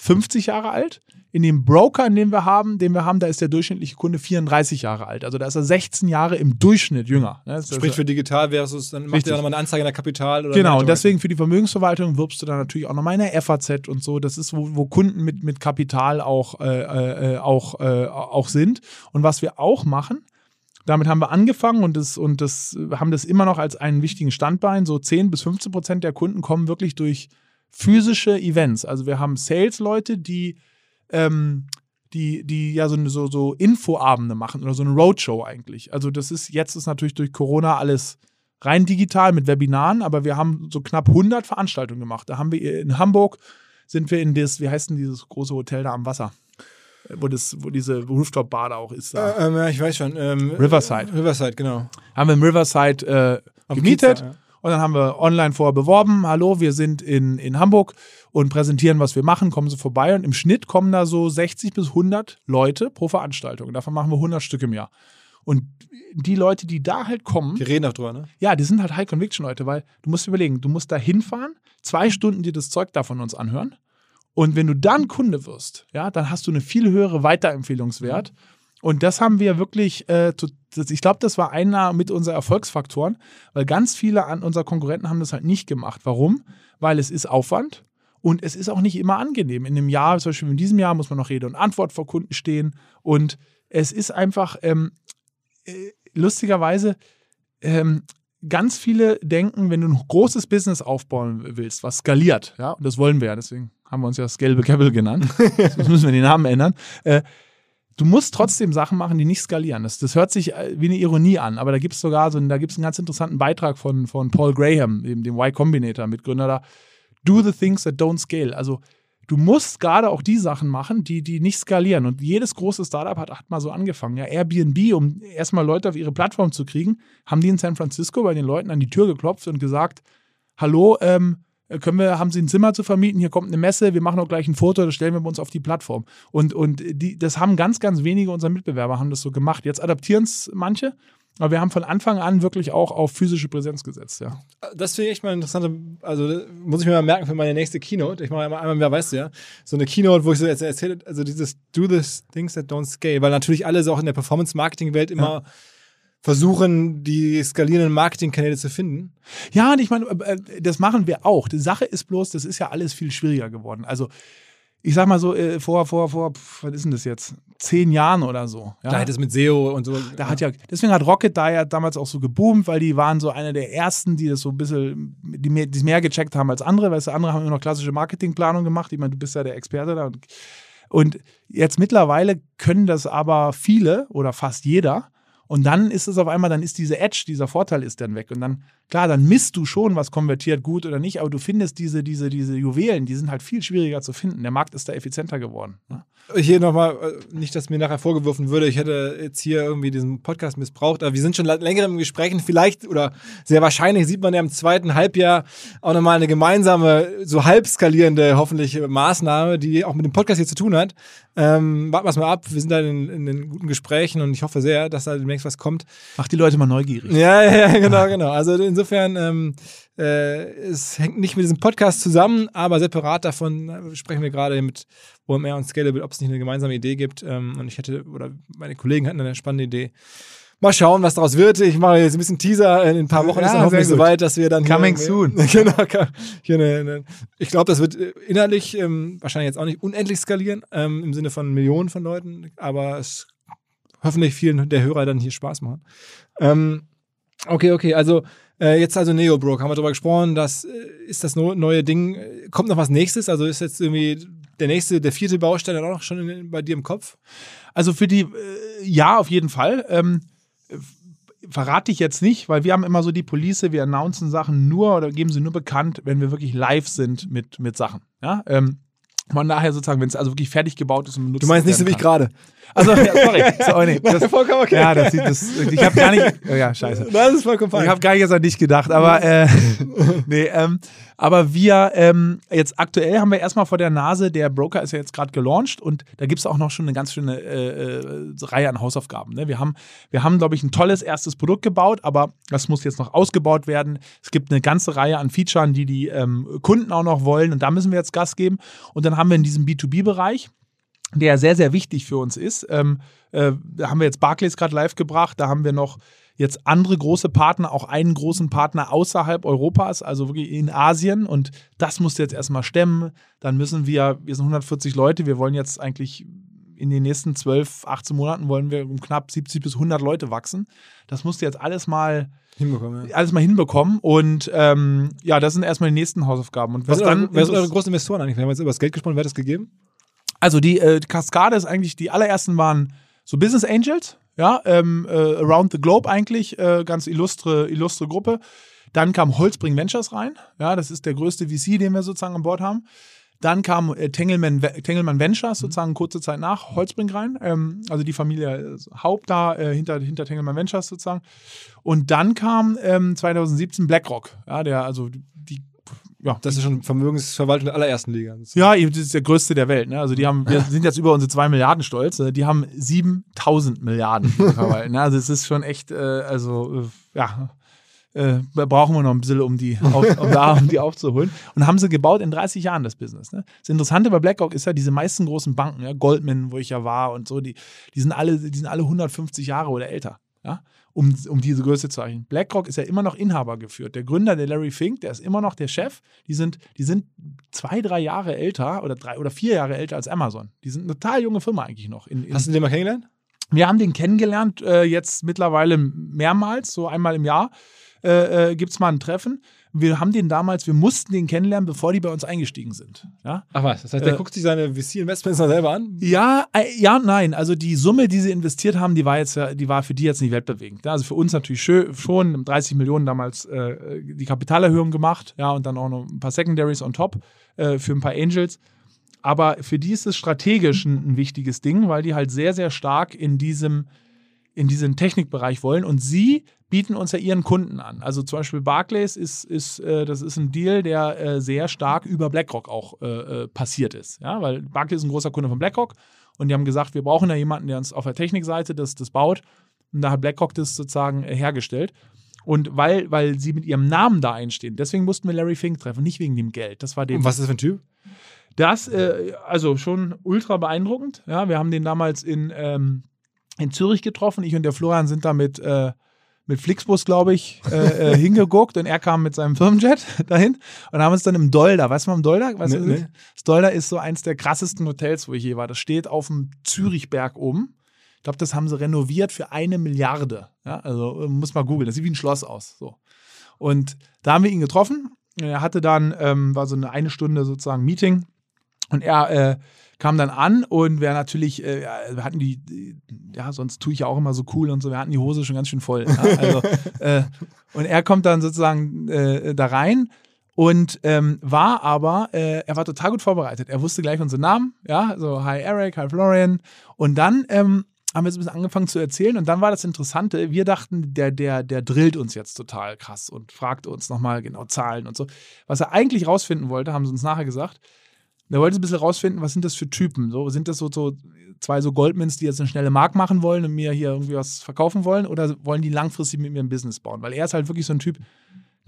S2: 50 Jahre alt. In dem Broker, in dem wir haben, den wir haben, da ist der durchschnittliche Kunde 34 Jahre alt. Also da ist er 16 Jahre im Durchschnitt jünger. ne?
S1: Sprich für digital versus, dann macht
S2: Richtig.
S1: ihr nochmal eine Anzeige in der Kapital oder
S2: Genau, und deswegen für die Vermögensverwaltung wirbst du dann natürlich auch nochmal in der FAZ und so. Das ist, wo, wo Kunden mit, mit Kapital auch, äh, äh, auch, äh, auch sind. Und was wir auch machen, damit haben wir angefangen und das, und das haben das immer noch als einen wichtigen Standbein. So 10 bis 15 Prozent der Kunden kommen wirklich durch physische Events. Also wir haben Sales-Leute, die, ähm, die, die ja so, so, so Infoabende machen oder so eine Roadshow eigentlich. Also das ist, jetzt ist natürlich durch Corona alles rein digital mit Webinaren, aber wir haben so knapp 100 Veranstaltungen gemacht. Da haben wir in Hamburg, sind wir in das, wie heißt denn dieses große Hotel da am Wasser? Wo, das, wo diese Rooftop-Bar da auch ist. Da.
S1: Äh, ähm, ja, ich weiß schon. Ähm,
S2: Riverside.
S1: Riverside, genau.
S2: haben wir im Riverside äh, gemietet.
S1: Kiez da, ja.
S2: Und dann haben wir online vorher beworben, hallo, wir sind in, in Hamburg und präsentieren, was wir machen, kommen Sie vorbei. Und im Schnitt kommen da so 60 bis 100 Leute pro Veranstaltung. Und davon machen wir 100 Stück im Jahr. Und die Leute, die da halt kommen,
S1: Wir reden auch drüber, ne?
S2: ja, die sind halt High-Conviction-Leute, weil du musst überlegen, du musst da hinfahren, zwei Stunden dir das Zeug da von uns anhören. Und wenn du dann Kunde wirst, ja, dann hast du eine viel höhere Weiterempfehlungswert. Und das haben wir wirklich, äh, ich glaube, das war einer mit unserer Erfolgsfaktoren, weil ganz viele an unserer Konkurrenten haben das halt nicht gemacht. Warum? Weil es ist Aufwand und es ist auch nicht immer angenehm. In einem Jahr, zum Beispiel in diesem Jahr, muss man noch Rede und Antwort vor Kunden stehen. Und es ist einfach, ähm, äh, lustigerweise, ähm, ganz viele denken, wenn du ein großes Business aufbauen willst, was skaliert, ja, und das wollen wir ja, deswegen haben wir uns ja das gelbe Käppel genannt, (laughs) jetzt müssen wir den Namen ändern, äh, du musst trotzdem Sachen machen, die nicht skalieren. Das, das hört sich äh, wie eine Ironie an, aber da gibt es sogar so einen, da gibt's einen ganz interessanten Beitrag von, von Paul Graham, dem, dem Y Combinator, Mitgründer da, Do the things that don't scale. Also du musst gerade auch die Sachen machen, die, die nicht skalieren. Und jedes große Startup hat, hat mal so angefangen. Ja, Airbnb, um erstmal Leute auf ihre Plattform zu kriegen, haben die in San Francisco bei den Leuten an die Tür geklopft und gesagt, hallo, ähm, äh, können wir, haben Sie ein Zimmer zu vermieten, hier kommt eine Messe, wir machen auch gleich ein Foto, das stellen wir bei uns auf die Plattform. Und, und die, das haben ganz, ganz wenige unserer Mitbewerber haben das so gemacht. Jetzt adaptieren es manche, aber wir haben von Anfang an wirklich auch auf physische Präsenz gesetzt, ja.
S1: Das finde ich echt mal interessant. Also muss ich mir mal merken für meine nächste Keynote. Ich mache einmal, einmal mehr, weißt du ja, so eine Keynote, wo ich so jetzt erzähle, also dieses Do this things that don't scale, weil natürlich alle so auch in der Performance-Marketing-Welt immer ja versuchen, die skalierenden Marketingkanäle zu finden.
S2: Ja, und ich meine, äh, das machen wir auch. Die Sache ist bloß, das ist ja alles viel schwieriger geworden. Also, ich sag mal so, äh, vor, vor, vor, was ist denn das jetzt? Zehn Jahren oder so.
S1: Ja? Da hat es mit SEO und so.
S2: Da hat ja, deswegen hat Rocket da ja damals auch so geboomt, weil die waren so einer der ersten, die das so ein bisschen, die mehr, die mehr gecheckt haben als andere, weil andere haben immer noch klassische Marketingplanung gemacht. Ich meine, du bist ja der Experte da. Und, und jetzt mittlerweile können das aber viele oder fast jeder. Und dann ist es auf einmal, dann ist diese Edge, dieser Vorteil ist dann weg. Und dann, klar, dann misst du schon, was konvertiert gut oder nicht, aber du findest diese, diese, diese Juwelen, die sind halt viel schwieriger zu finden. Der Markt ist da effizienter geworden. Ne?
S1: Hier nochmal, äh, nicht, dass mir nachher vorgeworfen würde, ich hätte jetzt hier irgendwie diesen Podcast missbraucht, aber wir sind schon länger im Gesprächen. Vielleicht oder sehr wahrscheinlich sieht man ja im zweiten Halbjahr auch nochmal eine gemeinsame, so halb skalierende, hoffentlich Maßnahme, die auch mit dem Podcast hier zu tun hat. Ähm, warten wir es mal ab. Wir sind da in, in, den guten Gesprächen und ich hoffe sehr, dass da demnächst was kommt.
S2: Macht die Leute mal neugierig.
S1: Ja, ja, genau, genau. Also insofern, ähm, äh, es hängt nicht mit diesem Podcast zusammen, aber separat davon äh, sprechen wir gerade mit OMR und Scalable, ob es nicht eine gemeinsame Idee gibt. Ähm, und ich hätte, oder meine Kollegen hatten eine spannende Idee. Mal schauen, was daraus wird. Ich mache jetzt ein bisschen Teaser. In ein paar Wochen ja, ist dann hoffentlich soweit, dass wir dann.
S2: Coming hier, soon. (laughs)
S1: genau. Hier eine, eine, ich glaube, das wird äh, innerlich ähm, wahrscheinlich jetzt auch nicht unendlich skalieren, ähm, im Sinne von Millionen von Leuten, aber es hoffentlich vielen der Hörer dann hier Spaß machen. Ähm, okay, okay. Also jetzt also Neobroke, haben wir darüber gesprochen. Das äh, ist das neue Ding. Kommt noch was nächstes? Also ist jetzt irgendwie der nächste, der vierte Baustein auch noch schon in, bei dir im Kopf?
S2: Also für die, äh, ja, auf jeden Fall. Ähm, verrate ich jetzt nicht, weil wir haben immer so die Police, wir announcen Sachen nur oder geben sie nur bekannt, wenn wir wirklich live sind mit, mit Sachen. Ja, ähm, von daher sozusagen, wenn es also wirklich fertig gebaut ist und
S1: benutzt Du meinst nicht so wie ich gerade.
S2: Also, ja, (laughs) sorry. So, nee,
S1: das, vollkommen okay.
S2: Ja, das, das, ich habe gar nicht. Oh ja, scheiße.
S1: Das ist vollkommen fein.
S2: Ich habe gar nicht jetzt an dich gedacht, aber äh, (laughs) nee, ähm, aber wir ähm, jetzt aktuell haben wir erstmal vor der Nase, der Broker ist ja jetzt gerade gelauncht und da gibt es auch noch schon eine ganz schöne äh, äh, Reihe an Hausaufgaben. Ne? Wir haben, wir haben, glaube ich, ein tolles erstes Produkt gebaut, aber das muss jetzt noch ausgebaut werden. Es gibt eine ganze Reihe an Features, die die ähm, Kunden auch noch wollen und da müssen wir jetzt Gas geben. Und dann haben wir in diesem B2B-Bereich der sehr, sehr wichtig für uns ist. Ähm, äh, da haben wir jetzt Barclays gerade live gebracht, da haben wir noch jetzt andere große Partner, auch einen großen Partner außerhalb Europas, also wirklich in Asien. Und das musst du jetzt erstmal stemmen. Dann müssen wir, wir sind 140 Leute, wir wollen jetzt eigentlich in den nächsten 12, 18 Monaten wollen wir um knapp 70 bis 100 Leute wachsen. Das musst du jetzt alles mal hinbekommen. Ja. Alles mal hinbekommen. Und ähm, ja, das sind erstmal die nächsten Hausaufgaben. Und
S1: was, was dann. Wer sind eure großen Investoren eigentlich? Wir haben jetzt über das Geld gesprochen, wer hat das gegeben?
S2: Also die äh, Kaskade ist eigentlich, die allerersten waren so Business Angels, ja, ähm, äh, around the globe eigentlich, äh, ganz illustre, illustre Gruppe. Dann kam Holzbring Ventures rein, ja, das ist der größte VC, den wir sozusagen an Bord haben. Dann kam äh, Tengelmann, Tengelmann Ventures sozusagen kurze Zeit nach Holzbring rein, ähm, also die Familie Haupt da äh, hinter, hinter Tengelmann Ventures sozusagen. Und dann kam ähm, 2017 BlackRock, ja, der also die
S1: ja. Das ist schon Vermögensverwaltung der allerersten Liga.
S2: Ja, das ist der größte der Welt. Ne? Also die haben, wir sind jetzt über unsere zwei Milliarden stolz. Ne? Die haben 7000 Milliarden verwalten. Ne? Also es ist schon echt, äh, also äh, ja, äh, brauchen wir noch ein bisschen, um die, auf, um, die aufzuholen. Und haben sie gebaut in 30 Jahren, das Business. Ne? Das Interessante bei BlackRock ist ja, diese meisten großen Banken, ja, Goldman, wo ich ja war und so, die, die, sind, alle, die sind alle 150 Jahre oder älter. Ja? um, um diese Größe zu erreichen. BlackRock ist ja immer noch Inhaber geführt. Der Gründer, der Larry Fink, der ist immer noch der Chef. Die sind, die sind zwei, drei Jahre älter oder drei oder vier Jahre älter als Amazon. Die sind eine total junge Firma eigentlich noch. In,
S1: in Hast du den mal kennengelernt?
S2: Wir haben den kennengelernt, äh, jetzt mittlerweile mehrmals, so einmal im Jahr äh, äh, gibt es mal ein Treffen wir haben den damals, wir mussten den kennenlernen, bevor die bei uns eingestiegen sind. Ja?
S1: Ach was, das heißt, der äh, guckt sich seine VC-Investments selber an?
S2: Ja, äh, ja, nein. Also die Summe, die sie investiert haben, die war jetzt, die war für die jetzt nicht weltbewegend. Also für uns natürlich schön, schon 30 Millionen damals äh, die Kapitalerhöhung gemacht, ja, und dann auch noch ein paar Secondaries on top äh, für ein paar Angels. Aber für die ist es strategisch ein, ein wichtiges Ding, weil die halt sehr, sehr stark in diesem in diesen Technikbereich wollen und sie bieten uns ja ihren Kunden an. Also zum Beispiel Barclays ist, ist äh, das ist ein Deal, der äh, sehr stark über BlackRock auch äh, äh, passiert ist. Ja, weil Barclays ist ein großer Kunde von BlackRock und die haben gesagt, wir brauchen da jemanden, der uns auf der Technikseite das, das baut. Und da hat BlackRock das sozusagen äh, hergestellt. Und weil, weil sie mit ihrem Namen da einstehen, deswegen mussten wir Larry Fink treffen, nicht wegen dem Geld. Das war dem.
S1: Und was ist das für ein Typ?
S2: Das, äh, also schon ultra beeindruckend. Ja, wir haben den damals in, ähm, in Zürich getroffen. Ich und der Florian sind da mit, äh, mit Flixbus, glaube ich, äh, äh, (laughs) hingeguckt und er kam mit seinem Firmenjet (laughs) dahin und haben uns dann im Dolder, weißt du mal im Dolder? Weißt
S1: Nee, nee.
S2: Das Dolder ist so eins der krassesten Hotels, wo ich je war. Das steht auf dem Zürichberg oben. Ich glaube, das haben sie renoviert für eine Milliarde. Ja, also äh, muss mal googeln. Das sieht wie ein Schloss aus. So. Und da haben wir ihn getroffen. Er hatte dann, ähm, war so eine eine Stunde sozusagen Meeting. Und er äh, kam dann an und wir natürlich, äh, wir hatten die, die, ja, sonst tue ich ja auch immer so cool und so, wir hatten die Hose schon ganz schön voll. Ja? Also, (laughs) äh, und er kommt dann sozusagen äh, da rein und ähm, war aber, äh, er war total gut vorbereitet. Er wusste gleich unseren Namen, ja, so hi Eric, hi Florian. Und dann ähm, haben wir so ein bisschen angefangen zu erzählen und dann war das Interessante, wir dachten, der, der, der drillt uns jetzt total krass und fragt uns nochmal genau Zahlen und so. Was er eigentlich rausfinden wollte, haben sie uns nachher gesagt, er wollte ein bisschen rausfinden, was sind das für Typen? So, sind das so, so zwei so Goldmans, die jetzt eine schnelle Mark machen wollen und mir hier irgendwie was verkaufen wollen? Oder wollen die langfristig mit mir ein Business bauen? Weil er ist halt wirklich so ein Typ,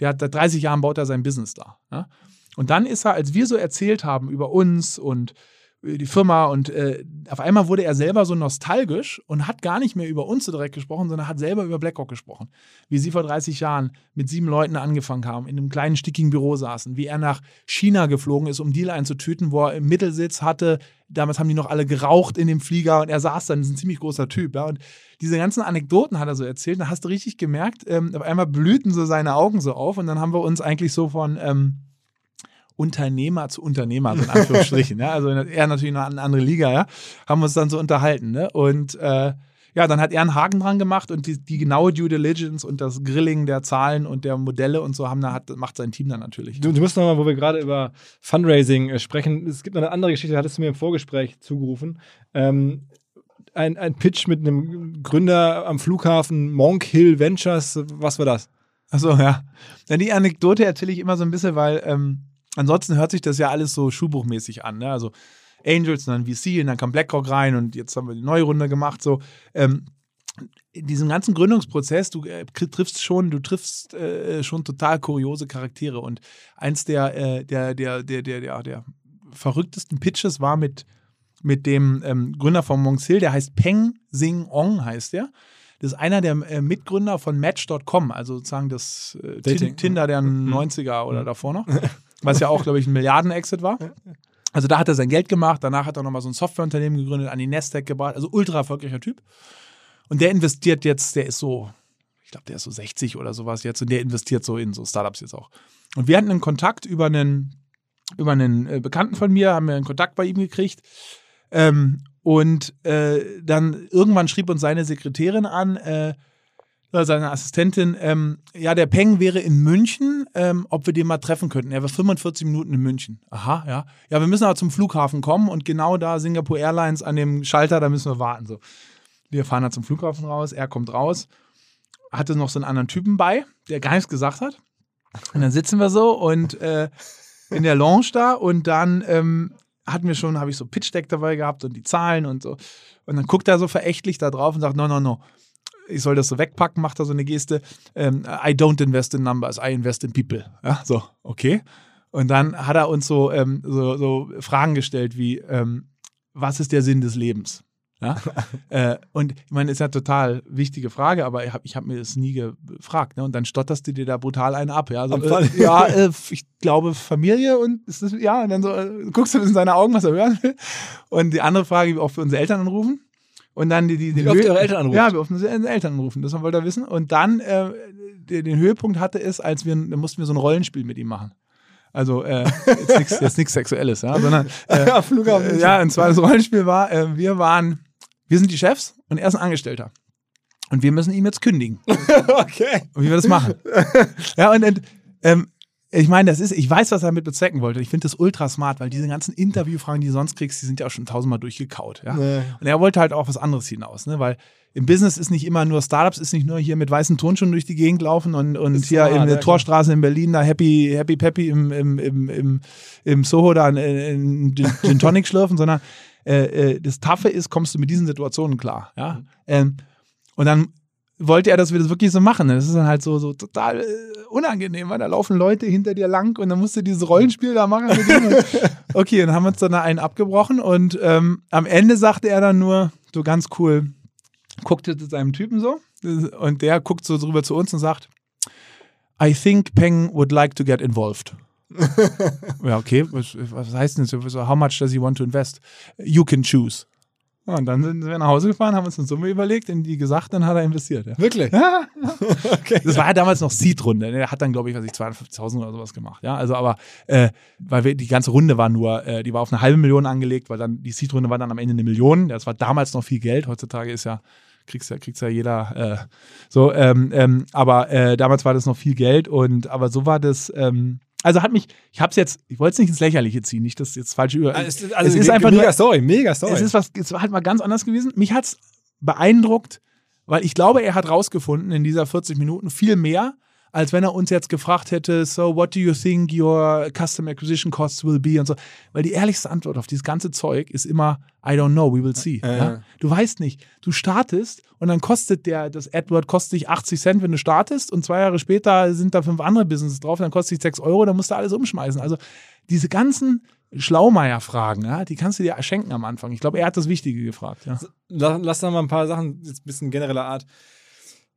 S2: der hat seit 30 Jahren baut er sein Business da. Ja? Und dann ist er, als wir so erzählt haben über uns und die Firma und äh, auf einmal wurde er selber so nostalgisch und hat gar nicht mehr über uns so direkt gesprochen, sondern hat selber über BlackRock gesprochen. Wie sie vor 30 Jahren mit sieben Leuten angefangen haben, in einem kleinen, stickigen Büro saßen, wie er nach China geflogen ist, um Deal einzutüten, wo er im Mittelsitz hatte. Damals haben die noch alle geraucht in dem Flieger und er saß dann, ist ein ziemlich großer Typ. Ja? Und diese ganzen Anekdoten hat er so erzählt. Da hast du richtig gemerkt, ähm, auf einmal blühten so seine Augen so auf und dann haben wir uns eigentlich so von. Ähm, Unternehmer zu Unternehmer, so in Anführungsstrichen. ja, (laughs) also er natürlich noch eine andere Liga, ja, haben wir uns dann so unterhalten. Ne? Und äh, ja, dann hat er einen Haken dran gemacht und die, die genaue Due Diligence und das Grilling der Zahlen und der Modelle und so haben da hat, macht sein Team dann natürlich.
S1: Du, du musst nochmal, wo wir gerade über Fundraising äh, sprechen, es gibt noch eine andere Geschichte, hattest du mir im Vorgespräch zugerufen. Ähm, ein, ein Pitch mit einem Gründer am Flughafen Monk Hill Ventures, was war das?
S2: Achso, ja. ja. Die Anekdote erzähle ich immer so ein bisschen, weil ähm, ansonsten hört sich das ja alles so schulbuchmäßig an. Ne? Also Angels und dann VC und dann kam BlackRock rein und jetzt haben wir die neue Runde gemacht. So, ähm, in diesem ganzen Gründungsprozess, du äh, triffst schon, du triffst äh, schon total kuriose Charaktere. Und eins der, äh, der, der, der, der, der, der verrücktesten Pitches war mit, mit dem ähm, Gründer von Monks Hill, der heißt Peng Sing Ong, heißt der. Das ist einer der äh, Mitgründer von Match.com, also sozusagen das äh,
S1: Dating.
S2: Tinder der 90er oder davor noch. (laughs) Was ja auch, glaube ich, ein Milliarden-Exit war. Also da hat er sein Geld gemacht, danach hat er nochmal so ein Softwareunternehmen gegründet, an die Nasdaq gebracht, also ultra erfolgreicher Typ. Und der investiert jetzt, der ist so, ich glaube, der ist so 60 oder sowas jetzt und der investiert so in so Startups jetzt auch. Und wir hatten einen Kontakt über einen, über einen äh, Bekannten von mir, haben wir einen Kontakt bei ihm gekriegt. Ähm, und äh, dann irgendwann schrieb uns seine Sekretärin an, äh, seine Assistentin, ähm, ja, der Peng wäre in München, ähm, ob wir den mal treffen könnten. Er war 45 Minuten in München. Aha, ja. Ja, wir müssen aber zum Flughafen kommen und genau da Singapore Airlines an dem Schalter, da müssen wir warten. So. Wir fahren da zum Flughafen raus, er kommt raus, hatte noch so einen anderen Typen bei, der gar nichts gesagt hat. Und dann sitzen wir so und äh, in der Lounge da und dann ähm, hatten wir schon, habe ich so Pitch Deck dabei gehabt und die Zahlen und so. Und dann guckt er so verächtlich da drauf und sagt, no, no, no ich soll das so wegpacken, macht er so eine Geste. Ähm, I don't invest in numbers, I invest in people. Ja, so, okay. Und dann hat er uns so, ähm, so, so Fragen gestellt wie, ähm, was ist der Sinn des Lebens? Ja? (laughs) äh, und ich meine, ist ja total wichtige Frage, aber ich habe hab mir das nie gefragt. Ne? Und dann stotterst du dir da brutal einen ab. Ja, so, äh, ja äh, ich glaube Familie und ist das, ja, und dann so, äh, guckst du in seine Augen, was er hören will. Und die andere Frage, wie oft wir unsere Eltern anrufen. Und dann die, die,
S1: Wie oft eure Eltern anrufen?
S2: Ja, wie oft unsere Eltern anrufen. Das wollte er wissen. Und dann, äh, den, den Höhepunkt hatte es, als wir, da mussten wir so ein Rollenspiel mit ihm machen. Also äh, jetzt nichts Sexuelles, ja, sondern äh, (laughs)
S1: Ja, Flughafen.
S2: äh, ja, und zwar das Rollenspiel war, äh, wir waren, wir sind die Chefs und er ist ein Angestellter. Und wir müssen ihm jetzt kündigen. (laughs)
S1: okay.
S2: Und wie wir das machen. ja, und, und ähm, ich meine, das ist, ich weiß, was er damit bezwecken wollte. Ich finde das ultra smart, weil diese ganzen Interviewfragen, die du sonst kriegst, die sind ja auch schon tausendmal durchgekaut. Ja?
S1: Nee.
S2: Und er wollte halt auch was anderes hinaus, ne? weil im Business ist nicht immer nur Startups, ist nicht nur hier mit weißen Turnschuhen durch die Gegend laufen und, und
S1: Ist
S2: hier
S1: smart,
S2: in der Torstraße in Berlin da Happy, Happy Peppy im, im, im, im, im Soho da in, in Gin Tonic schlürfen, sondern äh, äh, das Taffe ist, kommst du mit diesen Situationen klar. Ja? Ähm, und dann wollte er, dass wir das wirklich so machen. Das ist dann halt so, so total äh, unangenehm, weil da laufen Leute hinter dir lang und dann musst du dieses Rollenspiel da machen. (laughs) Okay, dann haben wir uns dann einen abgebrochen und ähm, am Ende sagte er dann nur, so ganz cool, guckte zu seinem Typen so und der guckt so drüber zu uns und sagt, I think Peng would like to get involved. (laughs) ja, okay, was, was heißt denn? So, How much does he want to invest? You can choose. Ja, Und dann sind wir nach Hause gefahren, haben uns eine Summe überlegt, in die gesagt, dann hat er investiert. Ja.
S1: Wirklich?
S2: Ja, (laughs)
S1: Okay.
S2: das war ja damals noch Seed-Runde. Der hat dann, glaube ich, was ich 250.000 oder sowas gemacht. Ja, also aber, äh, weil wir, die ganze Runde war nur, äh, die war auf eine halbe Million angelegt, weil dann die Seed-Runde war dann am Ende eine Million. Das war damals noch viel Geld. Heutzutage ist ja, kriegst ja, kriegst ja jeder, äh, so, ähm, ähm, aber äh, damals war das noch viel Geld und, aber so war das, ähm, also hat mich, ich habe es jetzt, ich wollte es nicht ins Lächerliche ziehen, nicht, dass jetzt falsch über.
S1: Also, es ist, also
S2: es ist einfach
S1: mega
S2: nur,
S1: Story, mega Story.
S2: es ist was, es war halt mal ganz anders gewesen. Mich hat's beeindruckt, weil ich glaube, er hat rausgefunden in dieser 40 Minuten viel mehr, als wenn er uns jetzt gefragt hätte, so what do you think your custom acquisition costs will be und so. Weil die ehrlichste Antwort auf dieses ganze Zeug ist immer, I don't know, we will see.
S1: Äh.
S2: Ja? Du weißt nicht. Du startest und dann kostet der, das AdWord kostet dich 80 Cent, wenn du startest und zwei Jahre später sind da fünf andere Businesses drauf, dann kostet dich 6 Euro, dann musst du alles umschmeißen. Also diese ganzen Schlaumeier-Fragen, ja, die kannst du dir schenken am Anfang. Ich glaube, er hat das Wichtige gefragt. Ja.
S1: lass, lass da mal ein paar Sachen, jetzt ein bisschen genereller Art.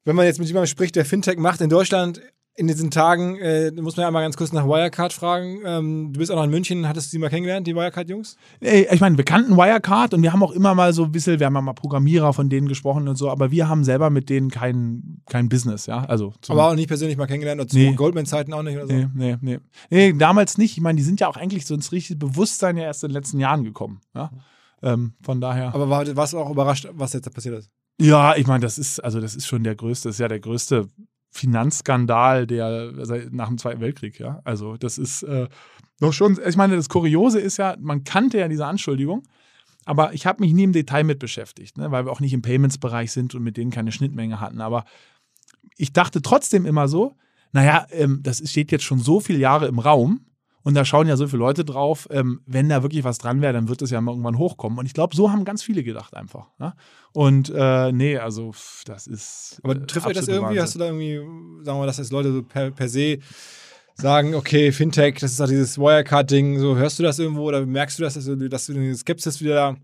S1: Wenn man jetzt mit jemandem spricht, der Fintech macht in Deutschland in diesen Tagen, äh, muss man ja einmal ganz kurz nach Wirecard fragen. Ähm, du bist auch noch in München, hattest du die mal kennengelernt, die Wirecard-Jungs?
S2: Ey, Ich meine, wir kannten Wirecard und wir haben auch immer mal so ein bisschen, wir haben ja mal Programmierer von denen gesprochen und so, aber wir haben selber mit denen kein, kein Business, ja. Also
S1: Aber auch nicht persönlich mal kennengelernt oder zu
S2: Nee.
S1: Goldman-Zeiten auch nicht oder so?
S2: Nee, nee, nee. Nee, damals nicht. Ich meine, die sind ja auch eigentlich so ins richtige Bewusstsein ja erst in den letzten Jahren gekommen. Ja? Ähm, von daher.
S1: Aber war, warst du auch überrascht, was jetzt da passiert ist?
S2: Ja, ich meine, das ist, also das ist schon der größte, ist ja der größte Finanzskandal der nach dem Zweiten Weltkrieg, ja. Also das ist äh, doch schon, ich meine, das Kuriose ist ja, man kannte ja diese Anschuldigung, aber ich habe mich nie im Detail mit beschäftigt, ne, weil wir auch nicht im Payments-Bereich sind und mit denen keine Schnittmenge hatten. Aber ich dachte trotzdem immer so, naja, ähm, das steht jetzt schon so viele Jahre im Raum und da schauen ja so viele Leute drauf, ähm, wenn da wirklich was dran wäre, dann wird es ja mal irgendwann hochkommen. Und ich glaube, so haben ganz viele gedacht einfach. Ja? Und äh, nee, also pff, das ist.
S1: Aber
S2: äh,
S1: trifft euch das irgendwie?
S2: Wahnsinn.
S1: Hast du da irgendwie, sagen wir mal, dass jetzt Leute so per, per se sagen, okay, Fintech, das ist doch dieses Wirecard-Ding, so hörst du das irgendwo oder merkst du das, dass dass du eine Skepsis wieder da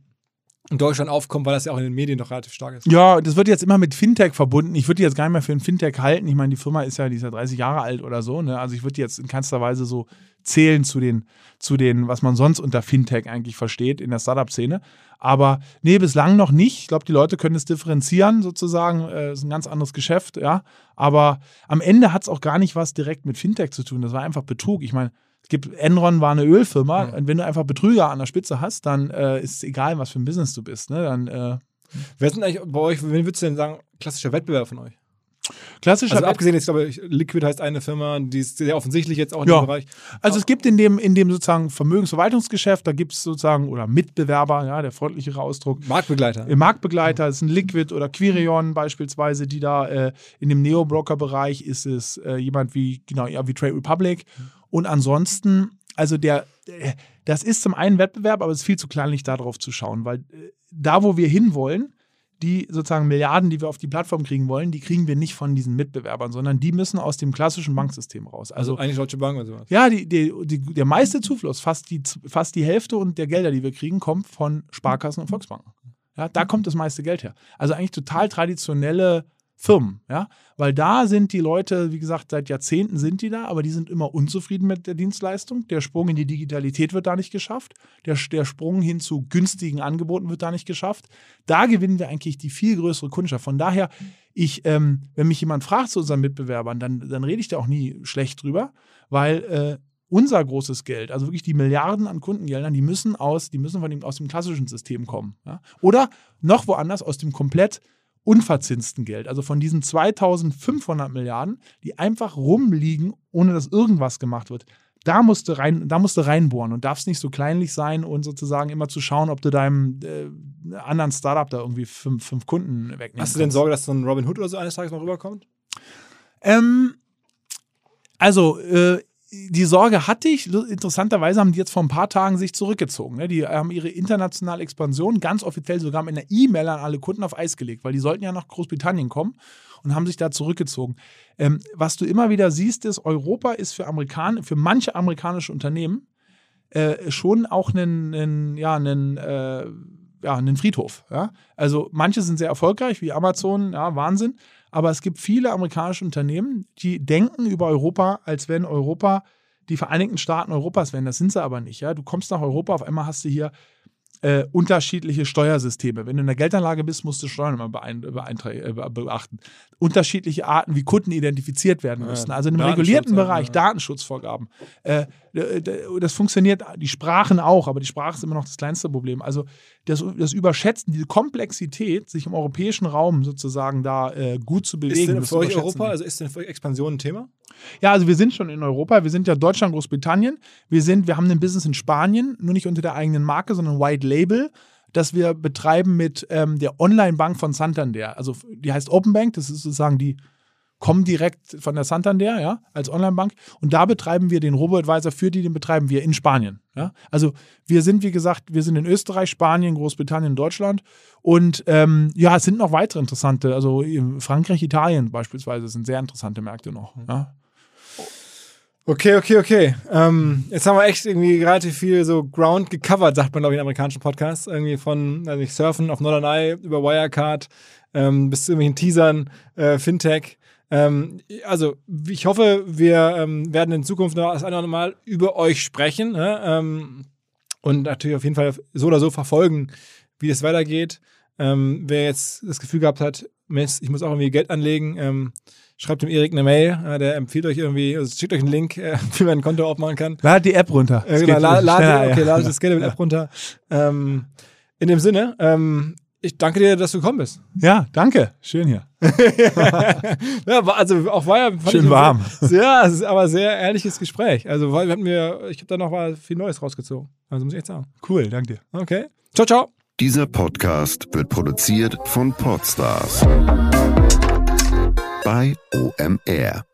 S1: in Deutschland aufkommt, weil das ja auch in den Medien doch relativ stark ist?
S2: Ja, das wird jetzt immer mit Fintech verbunden. Ich würde die jetzt gar nicht mehr für ein Fintech halten. Ich meine, die Firma ist ja, die ist ja 30 Jahre alt oder so. Ne? Also ich würde die jetzt in keinster Weise so zählen zu den, zu den, was man sonst unter Fintech eigentlich versteht in der Startup-Szene. Aber nee, bislang noch nicht. Ich glaube, die Leute können es differenzieren sozusagen. Äh, ist ein ganz anderes Geschäft, ja. Aber am Ende hat es auch gar nicht was direkt mit Fintech zu tun. Das war einfach Betrug. Ich meine, es gibt Enron war eine Ölfirma.
S1: Mhm.
S2: Und wenn du einfach Betrüger an der Spitze hast, dann äh, ist es egal, was für ein Business du bist. Ne? Dann äh,
S1: Wer sind eigentlich bei euch, wen würdest du denn sagen, klassischer Wettbewerb von euch?
S2: Klassischer
S1: Also abgesehen jetzt, glaube ich, Liquid heißt eine Firma, die ist sehr offensichtlich jetzt auch in
S2: Ja.
S1: dem Bereich.
S2: Also es gibt in dem, in dem sozusagen Vermögensverwaltungsgeschäft, da gibt es sozusagen, oder Mitbewerber, ja, der freundlichere Ausdruck,
S1: Marktbegleiter.
S2: im Marktbegleiter ist ein Liquid oder Quirion beispielsweise, die da äh, in dem Neo-Broker-Bereich ist es äh, jemand wie, genau, ja, wie Trade Republic. Und ansonsten, also der, äh, das ist zum einen Wettbewerb, aber es ist viel zu kleinlich darauf zu schauen, weil äh, da, wo wir hinwollen, die sozusagen Milliarden, die wir auf die Plattform kriegen wollen, die kriegen wir nicht von diesen Mitbewerbern, sondern die müssen aus dem klassischen Banksystem raus.
S1: Also
S2: Also
S1: eigentlich Deutsche Bank oder sowas.
S2: ja, die, die, die, der meiste Zufluss, fast die, fast die Hälfte und der Gelder, die wir kriegen, kommt von Sparkassen und Volksbanken. Ja, da kommt das meiste Geld her. Also eigentlich total traditionelle Firmen, ja, weil da sind die Leute, wie gesagt, seit Jahrzehnten sind die da, aber die sind immer unzufrieden mit der Dienstleistung. Der Sprung in die Digitalität wird da nicht geschafft. Der, der Sprung hin zu günstigen Angeboten wird da nicht geschafft. Da gewinnen wir eigentlich die viel größere Kundschaft. Von daher, ich, ähm, wenn mich jemand fragt zu unseren Mitbewerbern, dann, dann rede ich da auch nie schlecht drüber, weil äh, unser großes Geld, also wirklich die Milliarden an Kundengeldern, die müssen aus, die müssen von dem, aus dem klassischen System kommen. Ja? Oder noch woanders aus dem komplett unverzinsten Geld, also von diesen 2500 Milliarden, die einfach rumliegen, ohne dass irgendwas gemacht wird, da musst du rein, da musst du reinbohren und darfst nicht so kleinlich sein und sozusagen immer zu schauen, ob du deinem äh, anderen Startup da irgendwie fünf, fünf Kunden wegnimmst.
S1: Hast du denn Sorge, dass so ein Robin Hood oder so eines Tages mal rüberkommt?
S2: Ähm, also, äh, die Sorge hatte ich. Interessanterweise haben die jetzt vor ein paar Tagen sich zurückgezogen. Ne? Die haben ihre internationale Expansion ganz offiziell sogar mit einer E-Mail an alle Kunden auf Eis gelegt, weil die sollten ja nach Großbritannien kommen und haben sich da zurückgezogen. Ähm, was du immer wieder siehst, ist, Europa ist für Amerikaner, für manche amerikanische Unternehmen äh, schon auch ein, ja, äh, ja, ein Friedhof. Ja? Also manche sind sehr erfolgreich, wie Amazon, ja, Wahnsinn. Aber es gibt viele amerikanische Unternehmen, die denken über Europa, als wenn Europa die Vereinigten Staaten Europas wären. Das sind sie aber nicht. Ja? Du kommst nach Europa, auf einmal hast du hier äh, unterschiedliche Steuersysteme. Wenn du in der Geldanlage bist, musst du Steuern immer äh, beachten. Unterschiedliche Arten, wie Kunden identifiziert werden müssen. Also in einem regulierten Bereich, ja. Datenschutzvorgaben. Äh, das funktioniert, die Sprachen auch, aber die Sprache ist immer noch das kleinste Problem. Also das, das Überschätzen, diese Komplexität, sich im europäischen Raum sozusagen da äh, gut zu bewegen. Ist
S1: denn für euch Europa, also ist denn für euch Expansion ein Thema?
S2: Ja, also wir sind schon in Europa. Wir sind ja Deutschland, Großbritannien. Wir sind, wir haben ein Business in Spanien, nur nicht unter der eigenen Marke, sondern White Label das wir betreiben mit ähm, der Online-Bank von Santander. Also die heißt Open Bank, das ist sozusagen die kommen direkt von der Santander, ja, als Online-Bank. Und da betreiben wir den Robo-Advisor, für die den betreiben wir in Spanien. Ja? Also wir sind, wie gesagt, wir sind in Österreich, Spanien, Großbritannien, Deutschland. Und ähm, ja, es sind noch weitere interessante, also Frankreich, Italien beispielsweise sind sehr interessante Märkte noch. Ja?
S1: Okay, okay, okay. Ähm, jetzt haben wir echt irgendwie relativ viel so Ground gecovert, sagt man, glaube ich, in amerikanischen Podcasts. Irgendwie von also ich Surfen auf Norderney über Wirecard ähm, bis zu irgendwelchen Teasern, äh, Fintech. Ähm, also ich hoffe, wir ähm, werden in Zukunft noch das eine oder andere Mal über euch sprechen ne? ähm, und natürlich auf jeden Fall so oder so verfolgen, wie es weitergeht. Ähm, wer jetzt das Gefühl gehabt hat, Mist, ich muss auch irgendwie Geld anlegen, ähm, schreibt dem Erik eine Mail, äh, der empfiehlt euch irgendwie, also schickt euch einen Link, äh, (laughs) wie man ein Konto aufmachen kann.
S2: Ladet die App runter.
S1: Äh, genau, la, la, okay, ladet das Scalable App runter. Ähm, in dem Sinne, ähm, ich danke dir, dass du gekommen bist.
S2: Ja, danke. Schön hier. (laughs)
S1: ja, also auch war ja
S2: schön warm.
S1: Ja, es ist aber sehr ehrliches Gespräch. Also wir hatten mir, ich habe da noch mal viel Neues rausgezogen. Also muss ich echt sagen.
S2: Cool, danke dir.
S1: Okay. Ciao, ciao.
S3: Dieser Podcast wird produziert von Podstars bei OMR.